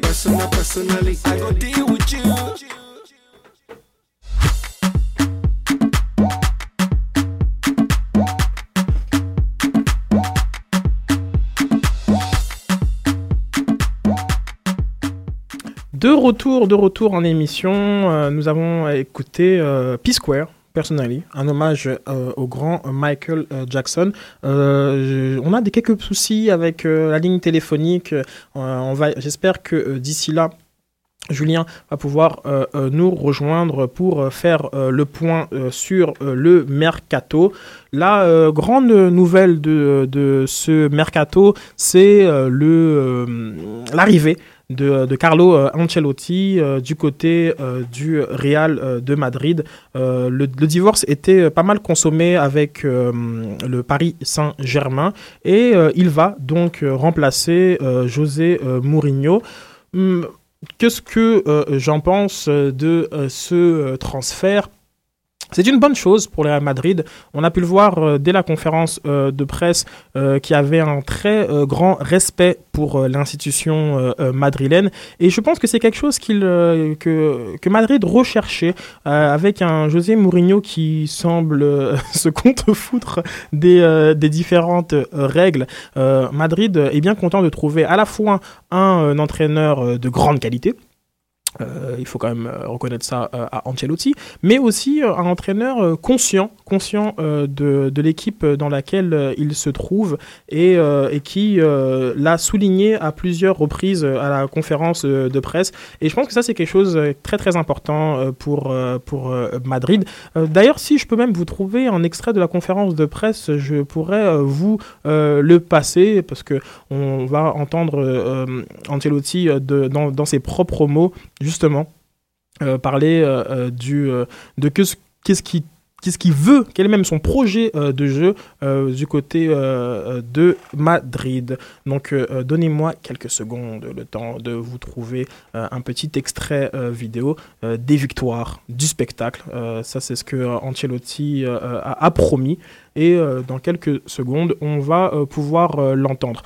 personal, personally. I go deal with you. De retour, de retour en émission, euh, nous avons écouté euh, P-Square, Personally, un hommage euh, au grand Michael Jackson. On a des quelques soucis avec la ligne téléphonique. On va, j'espère que d'ici là, Julien va pouvoir nous rejoindre pour faire le point sur le mercato. La grande nouvelle de, de ce mercato, c'est l'arrivée de, de Carlo euh, Ancelotti euh, du côté euh, du Real euh, de Madrid. Euh, le, divorce était pas mal consommé avec euh, le Paris Saint-Germain et euh, il va donc euh, remplacer euh, José euh, Mourinho. Hum, Qu'est-ce que euh, j'en pense euh, de euh, ce euh, transfert? C'est une bonne chose pour le Madrid. On a pu le voir euh, dès la conférence euh, de presse euh, qui avait un très grand respect pour l'institution madrilène. Et je pense que c'est quelque chose que, que Madrid recherchait avec un José Mourinho qui semble [laughs] se contrefoutre des, des différentes règles. Madrid est bien content de trouver à la fois un entraîneur de grande qualité, euh, il faut quand même euh, reconnaître ça euh, à Ancelotti, mais aussi un entraîneur conscient, conscient de, l'équipe dans laquelle il se trouve et, et qui l'a souligné à plusieurs reprises à la conférence de presse. Et je pense que ça, c'est quelque chose de très très important pour, pour Madrid. D'ailleurs, si je peux même vous trouver un extrait de la conférence de presse, je pourrais vous le passer parce que on va entendre Ancelotti de, dans, dans ses propres mots justement euh, parler euh, euh, du, de que ce- qu'est-ce qui qu'est-ce qu'il veut, quel est même son projet de jeu du côté de Madrid. Donc donnez-moi quelques secondes, le temps de vous trouver un petit extrait vidéo des victoires, du spectacle. Ça c'est ce que Ancelotti a promis. Et euh, dans quelques secondes, on va euh, pouvoir euh, l'entendre.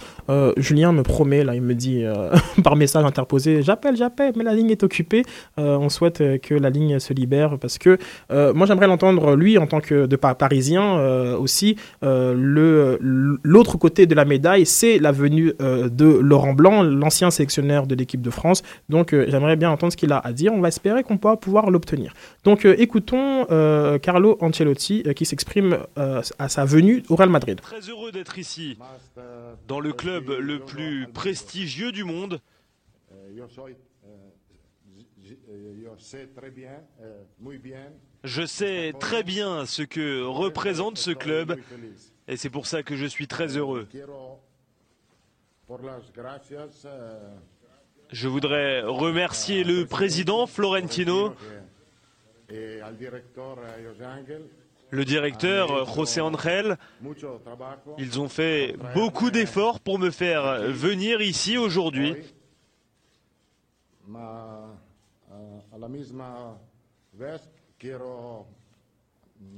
Julien me promet, là, il me dit [laughs] par message interposé, j'appelle, j'appelle, mais la ligne est occupée. On souhaite que la ligne se libère parce que moi j'aimerais l'entendre lui en tant que de pa- parisien aussi. Le l'autre côté de la médaille, c'est la venue de Laurent Blanc, l'ancien sélectionneur de l'équipe de France. Donc j'aimerais bien entendre ce qu'il a à dire. On va espérer qu'on pourra pouvoir l'obtenir. Donc écoutons Carlo Ancelotti qui s'exprime à sa venue au Real Madrid. Très heureux d'être ici, dans le club le plus prestigieux du monde. Je sais très bien ce que représente ce club et c'est pour ça que je suis très heureux. Je voudrais remercier le président Florentino, le directeur José Angel. Ils ont fait beaucoup d'efforts pour me faire venir ici aujourd'hui.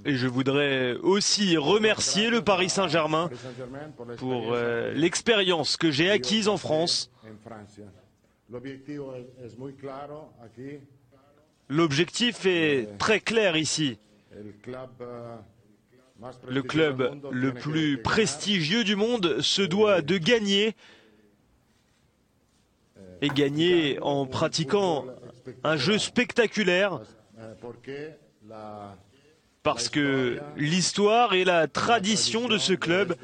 Et je voudrais aussi remercier le Paris Saint-Germain pour euh, l'expérience que j'ai acquise en France. L'objectif est très clair ici. Le club le plus prestigieux du monde se doit de gagner et gagner en pratiquant un jeu spectaculaire parce que l'histoire et la tradition de ce club,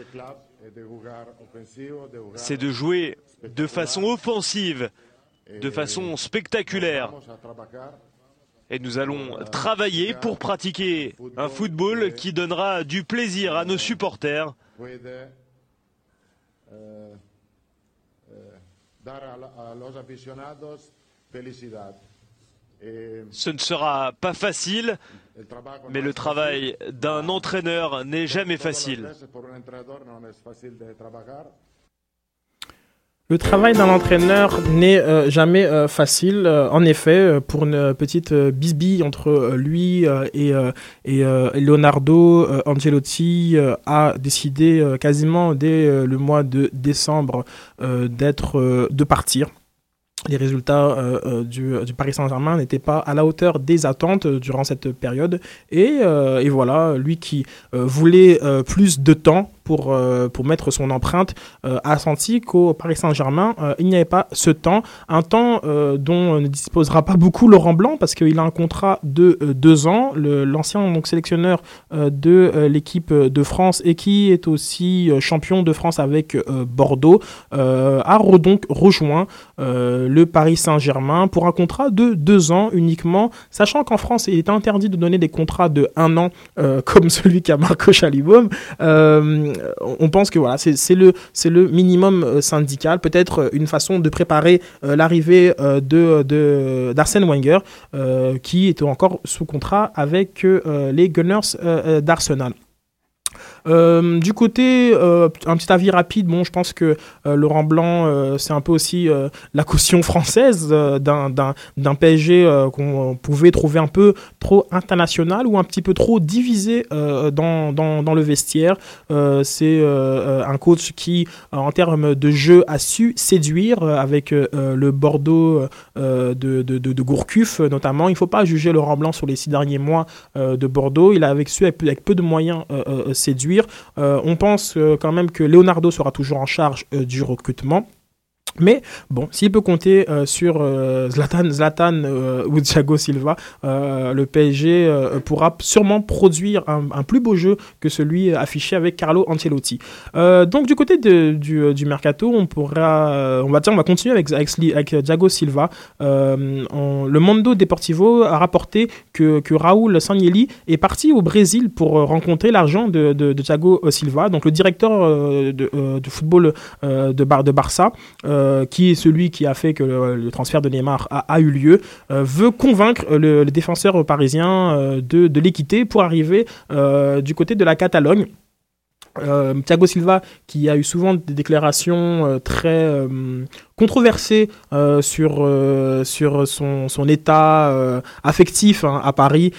c'est de jouer de façon offensive, de façon spectaculaire. Et nous allons travailler pour pratiquer un football qui donnera du plaisir à nos supporters. Ce ne sera pas facile, mais le travail d'un entraîneur n'est jamais facile. Le travail d'un entraîneur n'est euh, jamais euh, facile. Euh, en effet, pour une petite bisbille entre lui et, Leonardo, Angelotti a décidé quasiment dès le mois de décembre d'être de partir les résultats du, Paris Saint-Germain n'étaient pas à la hauteur des attentes durant cette période. Et, et voilà, lui qui voulait plus de temps pour, pour mettre son empreinte, a senti qu'au Paris Saint-Germain, il n'y avait pas ce temps. Un temps dont ne disposera pas beaucoup Laurent Blanc, parce qu'il a un contrat de deux ans. L'ancien sélectionneur de l'équipe de France et qui est aussi champion de France avec Bordeaux, a donc rejoint le Paris Saint-Germain pour un contrat de deux ans uniquement, sachant qu'en France, il est interdit de donner des contrats de un an euh, [laughs] comme celui qu'a Marco Chalibaume. Euh, on pense que voilà, c'est le, minimum euh, syndical, peut-être une façon de préparer l'arrivée de d'Arsène Wenger, qui est encore sous contrat avec les Gunners d'Arsenal. Euh, du côté, euh, un petit avis rapide, bon, je pense que euh, Laurent Blanc, c'est un peu aussi la caution française d'un PSG qu'on pouvait trouver un peu trop international ou un petit peu trop divisé dans, le vestiaire. c'est un coach qui, en termes de jeu, a su séduire avec le Bordeaux de, de, de, de, Gourcuff notamment. Il ne faut pas juger Laurent Blanc sur les six derniers mois de Bordeaux. Il a avec, su, avec peu de moyens séduire euh, on pense euh, quand même que Leonardo sera toujours en charge euh, du recrutement. Mais bon, s'il peut compter euh, sur euh, Zlatan, Zlatan euh, ou Thiago Silva, le PSG pourra sûrement produire un, plus beau jeu que celui affiché avec Carlo Ancelotti. donc du côté du, mercato, on pourra, on va dire, on va continuer avec, avec, Silva. le Mondo Deportivo a rapporté que, que Raúl Sanieli est parti au Brésil pour rencontrer l'argent de, Thiago Silva, donc le directeur de, football de, de Barça. Qui est celui qui a fait que le, transfert de Neymar a, eu lieu, euh, veut convaincre le, défenseur parisien euh, de, de l'équité pour arriver du côté de la Catalogne. Thiago Silva, qui a eu souvent des déclarations très controversé euh, sur, euh, sur son, son état euh, affectif hein, à Paris.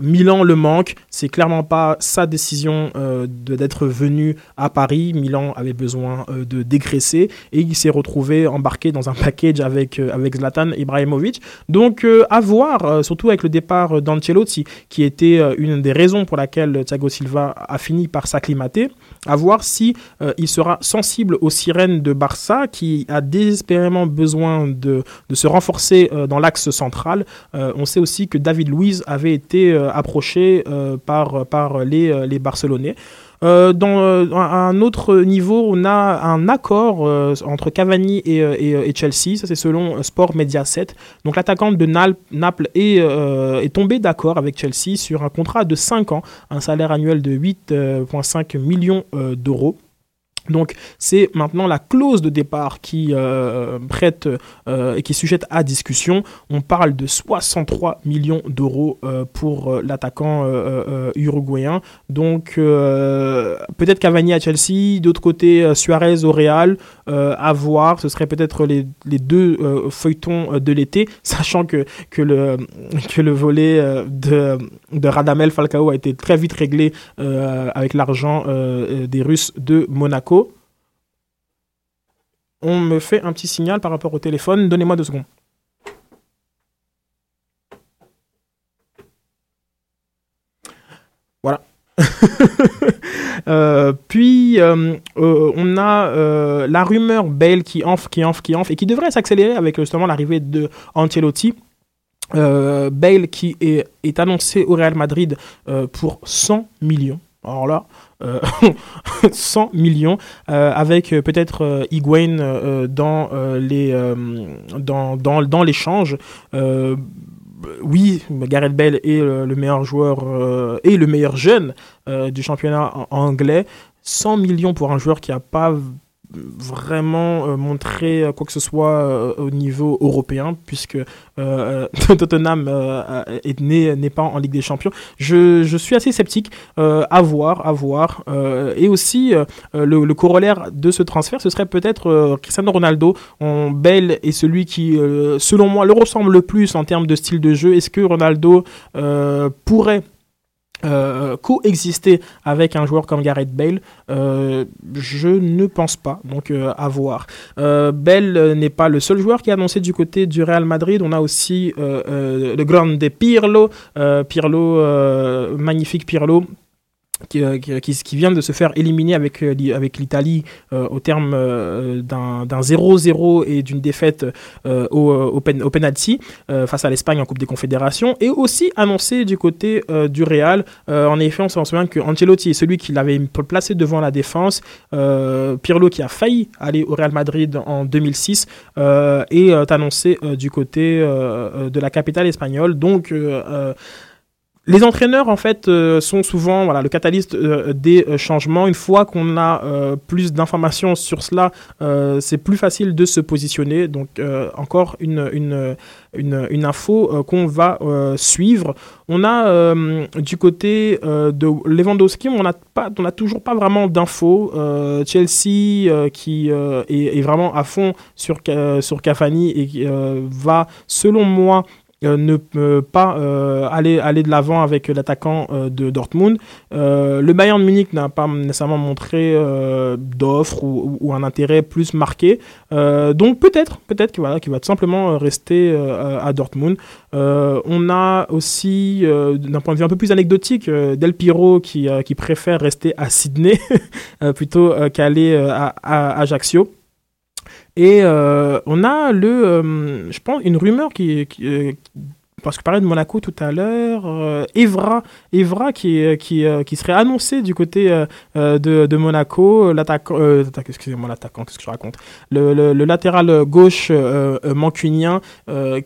Milan le manque. C'est clairement pas sa décision d'être venu à Paris. Milan avait besoin de dégraisser et il s'est retrouvé embarqué dans un package avec, avec Zlatan Ibrahimovic. Donc à voir, surtout avec le départ d'Ancelotti, qui était une des raisons pour laquelle Thiago Silva a fini par s'acclimater. À voir si il sera sensible aux sirènes de Barça qui a des désespérément besoin de, de se renforcer euh, dans l'axe central. Euh, on sait aussi que David Luiz avait été euh, approché par, par les, les Barcelonais. dans un autre niveau, on a un accord entre Cavani et, et, Chelsea. Ça, c'est selon Sport Media 7. Donc, l'attaquant de Naples est, est tombé d'accord avec Chelsea sur un contrat de 5 ans, un salaire annuel de 8,5 millions d'euros. Donc c'est maintenant la clause de départ qui euh, prête euh, et qui est sujette à discussion. On parle de 63 millions d'euros euh, pour l'attaquant uruguayen. Donc peut-être Cavani à Chelsea, d'autre côté Suarez au Real, à voir. Ce serait peut-être les, deux feuilletons de l'été, [laughs] sachant que, que, le, [laughs] que le volet de, de Radamel Falcao a été très vite réglé avec l'argent des Russes de Monaco on me fait un petit signal par rapport au téléphone. Donnez-moi deux secondes. Voilà. [laughs] Euh, puis euh, euh, on a la rumeur Bale qui enfle, qui enfle, qui enfle et qui devrait s'accélérer avec justement l'arrivée de Ancelotti. Bale qui est, annoncé au Real Madrid pour 100 millions. Alors là, 100 euh, [laughs] millions euh, avec euh, peut-être Higuain dans les dans, dans, dans l'échange oui, Gareth Bale est le, meilleur joueur et le meilleur jeune du championnat anglais. 100 millions pour un joueur qui n'a pas vraiment euh, montrer quoi que ce soit euh, au niveau européen, puisque euh, [laughs] Tottenham n'est pas en Ligue des Champions. Je, je suis assez sceptique. à voir, à voir. et aussi, le, corollaire de ce transfert, ce serait peut-être Cristiano Ronaldo. En Belle est celui qui, selon moi, le ressemble le plus en termes de style de jeu. Est-ce que Ronaldo pourrait euh, coexister avec un joueur comme Gareth Bale, euh, je ne pense pas. Donc euh, à voir. Bale n'est pas le seul joueur qui a annoncé du côté du Real Madrid. On a aussi le grande Pirlo, Pirlo, magnifique Pirlo qui, qui, vient de se faire éliminer avec, euh, l'Italie euh, au terme d'un 0-0 et d'une défaite au, au, penalty face à l'Espagne en Coupe des Confédérations, et aussi annoncé du côté du Real. en effet, on se souvient que Ancelotti est celui qui l'avait placé devant la défense. Pirlo qui a failli aller au Real Madrid en 2006 est annoncé du côté de la capitale espagnole. Donc les entraîneurs, en fait, euh, sont souvent voilà, le catalyste euh, des euh, changements. Une fois qu'on a plus d'informations sur cela, c'est plus facile de se positionner. Donc, encore une, une, une, info qu'on va suivre. On a du côté de Lewandowski, on n'a toujours pas vraiment d'infos. Chelsea qui est, vraiment à fond sur, sur Cafani et va, selon moi, ne peut pas euh, aller, aller de l'avant avec l'attaquant euh, de Dortmund. le Bayern Munich n'a pas nécessairement montré d'offre ou, un intérêt plus marqué. donc peut-être, peut-être qu'il voilà, va tout simplement rester à Dortmund. on a aussi, d'un point de vue un peu plus anecdotique, Del Piro qui, qui préfère rester à Sydney [laughs] plutôt qu'aller à, à Ajaccio. Et euh, on a le, euh, je pense, une rumeur qui, qui, euh, parce que parlais de Monaco tout à l'heure, euh, Evra, Evra qui, qui, euh, qui serait annoncé du côté euh, de, de, Monaco, l'attaquant, excusez-moi l'attaquant, qu'est-ce que je raconte, le, le, latéral gauche mancunien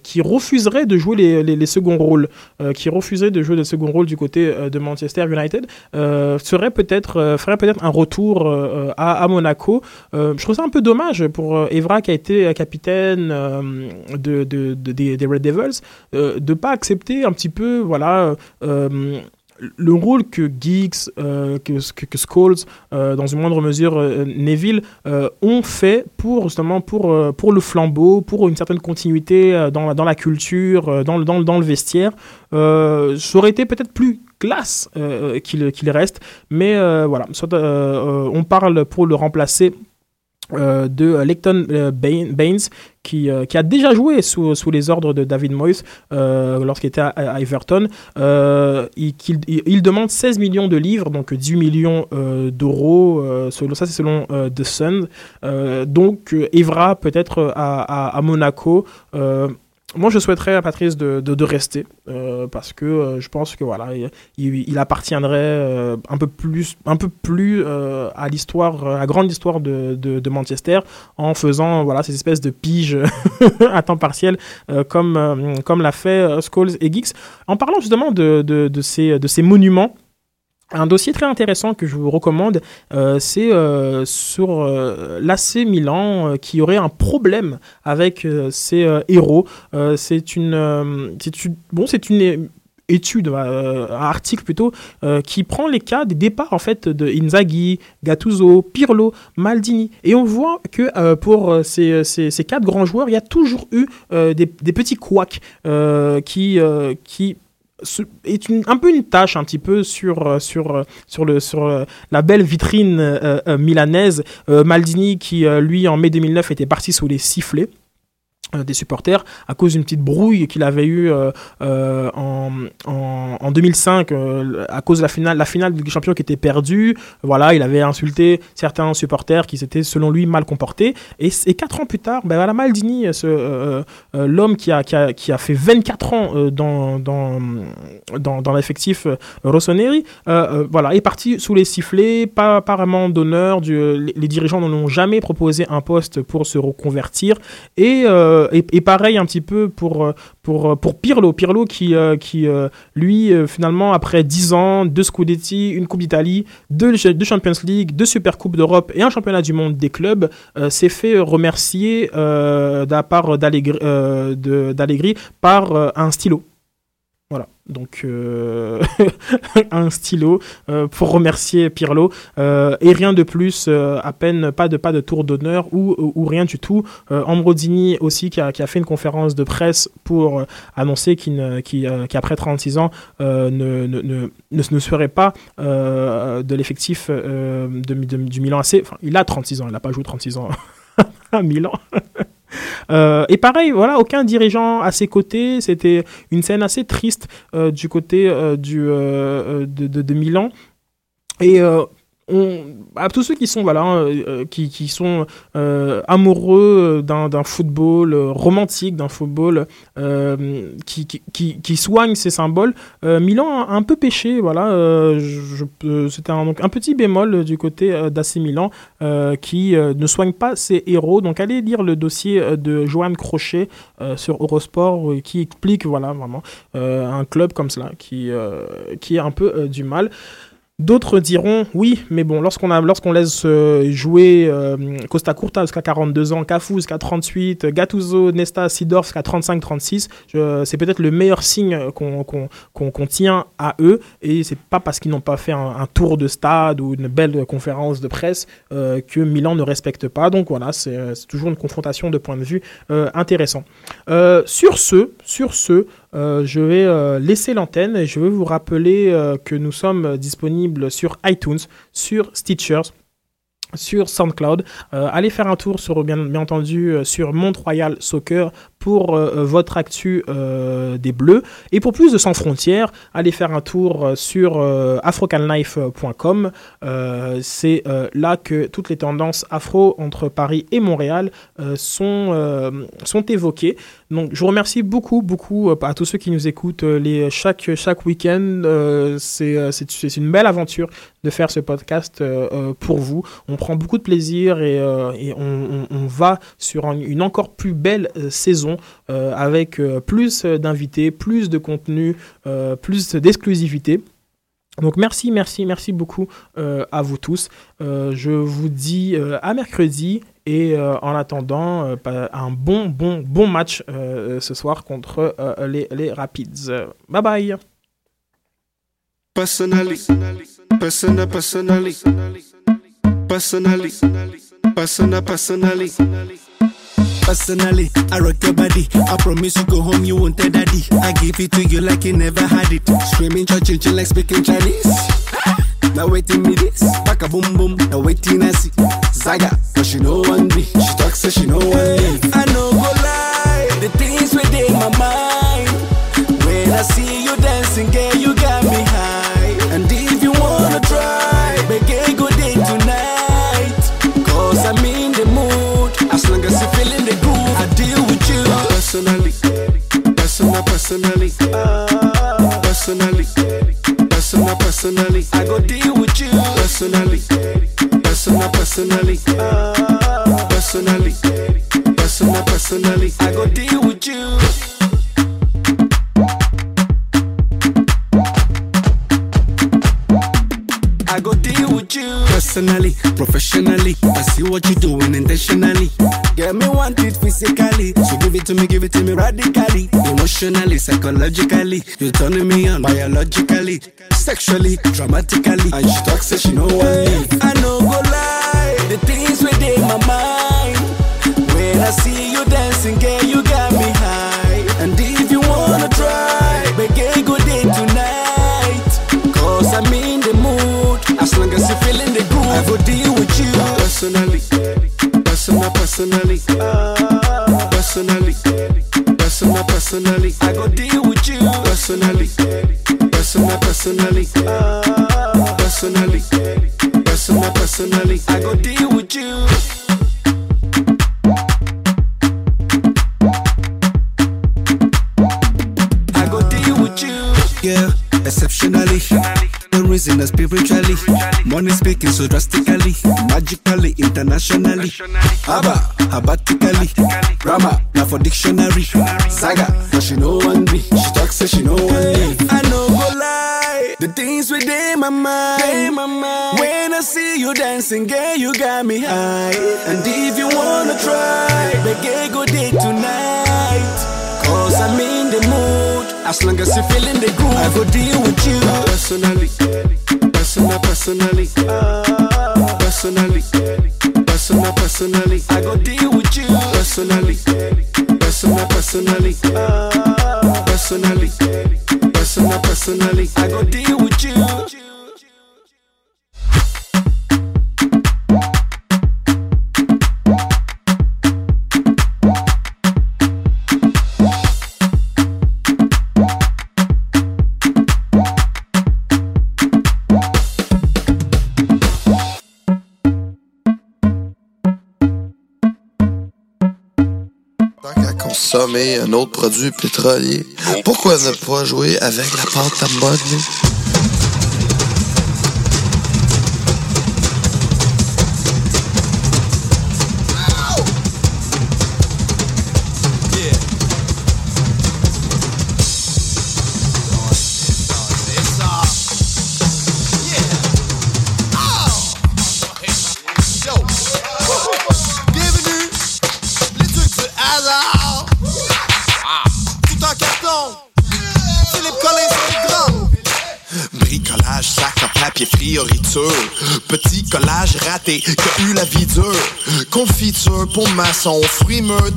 qui refuserait de jouer les, les, seconds rôles, qui refuserait de jouer les seconds rôles du côté de Manchester United, serait peut-être, ferait peut-être un retour à, à, Monaco. je trouve ça un peu dommage pour Evra qui a été capitaine de, des, Red Devils de pas accepter un petit peu, voilà, euh, le rôle que Geeks, euh, que, que, euh, dans une moindre mesure Neville, ont fait pour justement pour, pour le flambeau, pour une certaine continuité dans, dans la culture, dans le, dans, dans le vestiaire, ça aurait été peut-être plus classe qu'il qu'il reste, mais voilà, soit, on parle pour le remplacer euh, de euh, Lecton euh, Baines qui, qui, a déjà joué sous, sous, les ordres de David Moyes lorsqu'il était à, Everton. Il, il, demande 16 millions de livres, donc 18 millions d'euros. ça, c'est selon The Sun. donc, Evra peut-être à, à, Monaco moi, je souhaiterais à Patrice de, de, rester euh, parce que euh, je pense que voilà, il, appartiendrait euh, un peu plus, un peu plus à l'histoire, à la grande histoire de, de, Manchester, en faisant voilà ces espèces de piges [laughs] à temps partiel, comme comme l'a fait Scholes et Geeks. En parlant justement de, ces de ces monuments un dossier très intéressant que je vous recommande, euh, c'est euh, sur euh, l'AC Milan qui aurait un problème avec ses héros. c'est une, bon, c'est une étude, un article plutôt, qui prend les cas des départs en fait de Inzaghi, Gattuso, Pirlo, Maldini. Et on voit que pour ces, ces, ces, quatre grands joueurs, il y a toujours eu des, des, petits couacs qui, qui est un peu une tâche un petit peu sur, euh, sur, euh, euh, la belle vitrine milanaise. Maldini qui, lui, en mai 2009, était parti sous les sifflets. Euh, des supporters à cause d'une petite brouille qu'il avait eue euh, euh, en, en, 2005 à cause de la finale, la finale du champion qui était perdue. Voilà, il avait insulté certains supporters qui s'étaient selon lui mal comportés. Et, et quatre ans plus tard, ben voilà, Maldini, l'homme qui a, qui, a, qui a fait 24 ans dans, dans, dans, l'effectif Rossoneri, voilà, est parti sous les sifflets, pas, pas vraiment d'honneur. Les, les, dirigeants n'ont jamais proposé un poste pour se reconvertir. Et et, et, pareil un petit peu pour, pour, pour Pirlo. Pirlo qui, lui, finalement, après 10 ans, deux Scudetti, une Coupe d'Italie, deux, Champions League, deux Super Coupes d'Europe et un championnat du monde des clubs, s'est fait remercier d'Allegri par un stylo. Voilà, donc euh, [laughs] un stylo euh, pour remercier Pirlo euh, et rien de plus, à peine pas de pas de tour d'honneur ou, rien du tout. Ambrodini aussi qui a, fait une conférence de presse pour annoncer qu'après 36 ans ne, ne, ne, ne, serait pas de l'effectif du Milan AC. Enfin, il a 36 ans, il n'a pas joué 36 ans [laughs] à Milan. [laughs] Euh, et pareil, voilà, aucun dirigeant à ses côtés. C'était une scène assez triste euh, du côté euh, du, de, de, de, Milan. Et à tous ceux qui sont voilà euh, euh, qui, sont euh, amoureux d'un football romantique d'un football qui, qui, soigne ses symboles Milan a un peu péché voilà c'était un, un petit bémol du côté d'AC Milan qui ne soigne pas ses héros. Donc allez lire le dossier de Joanne Crochet sur Eurosport qui explique voilà vraiment un club comme cela qui qui a un peu du mal D'autres diront oui, mais bon, lorsqu'on lorsqu'on laisse euh, jouer euh, Costa Curta jusqu'à 42 ans, Cafu jusqu'à 38, Gattuso, Nesta, Sidorf jusqu'à 35-36, c'est peut-être le meilleur signe qu'on tient à eux. Et c'est pas parce qu'ils n'ont pas fait un, tour de stade ou une belle conférence de presse euh, que Milan ne respecte pas. Donc voilà, c'est toujours une confrontation de points de vue intéressant. sur ce, sur ce, euh, je vais euh, laisser l'antenne et je vais vous rappeler euh, que nous sommes disponibles sur iTunes, sur Stitchers, sur SoundCloud. allez faire un tour sur bien, entendu sur Mont Royal Soccer pour euh, euh, votre actu euh, des Bleus. Et pour plus de Sans Frontières, allez faire un tour sur afrocanlife.com. C'est là que toutes les tendances afro entre Paris et Montréal sont, sont évoquées. Donc je vous remercie beaucoup, beaucoup à tous ceux qui nous écoutent les, chaque, chaque week-end. C'est une belle aventure de faire ce podcast pour vous. On prend beaucoup de plaisir et, et on, on, va sur une encore plus belle saison euh, avec euh, plus d'invités, plus de contenu, euh, plus d'exclusivité. Donc merci, merci, merci beaucoup à vous tous. je vous dis à mercredi et en attendant un bon, bon, bon match ce soir contre les, Rapids. Bye bye. Personally, I rock your body. I promise you go home, you won't tell daddy. I give it to you like you never had it. Screaming, church, chill like speaking Chinese. Now waiting me this, back a boom boom. Now waiting I see Zaga, but she know one me. She talks so she know one me. I know go lie, the things within my mind. When I see you dancing, girl, personal, personally, personally, personal, personally. I go deal with you. Personally, personal, personally, personally, personal, personally. Psychologically. You're turning me on biologically, sexually, dramatically. And she talks, so she know I exceptionally. The reason us spiritually. Money speaking so drastically, magically, internationally. Abba, abatically. Rama, now for dictionary. Saga, but she know one me. She talks say she know one me. I know go lie. The things within my mind. When I see you dancing, girl, you got me high. And if you wanna try, make go day tonight. Cause I'm in the mood. As long as you feeling the groove, I go deal with you. Personally, personal, personally. Personally, personal, personally. I go deal with you. Personally, personal, personally. Personally, personal, personally. I go deal with you. Consommer un autre produit pétrolier, pourquoi ne pas jouer avec la pâte à modeler? Raté, qui a eu la vie dure. Confiture pour maçon, fruits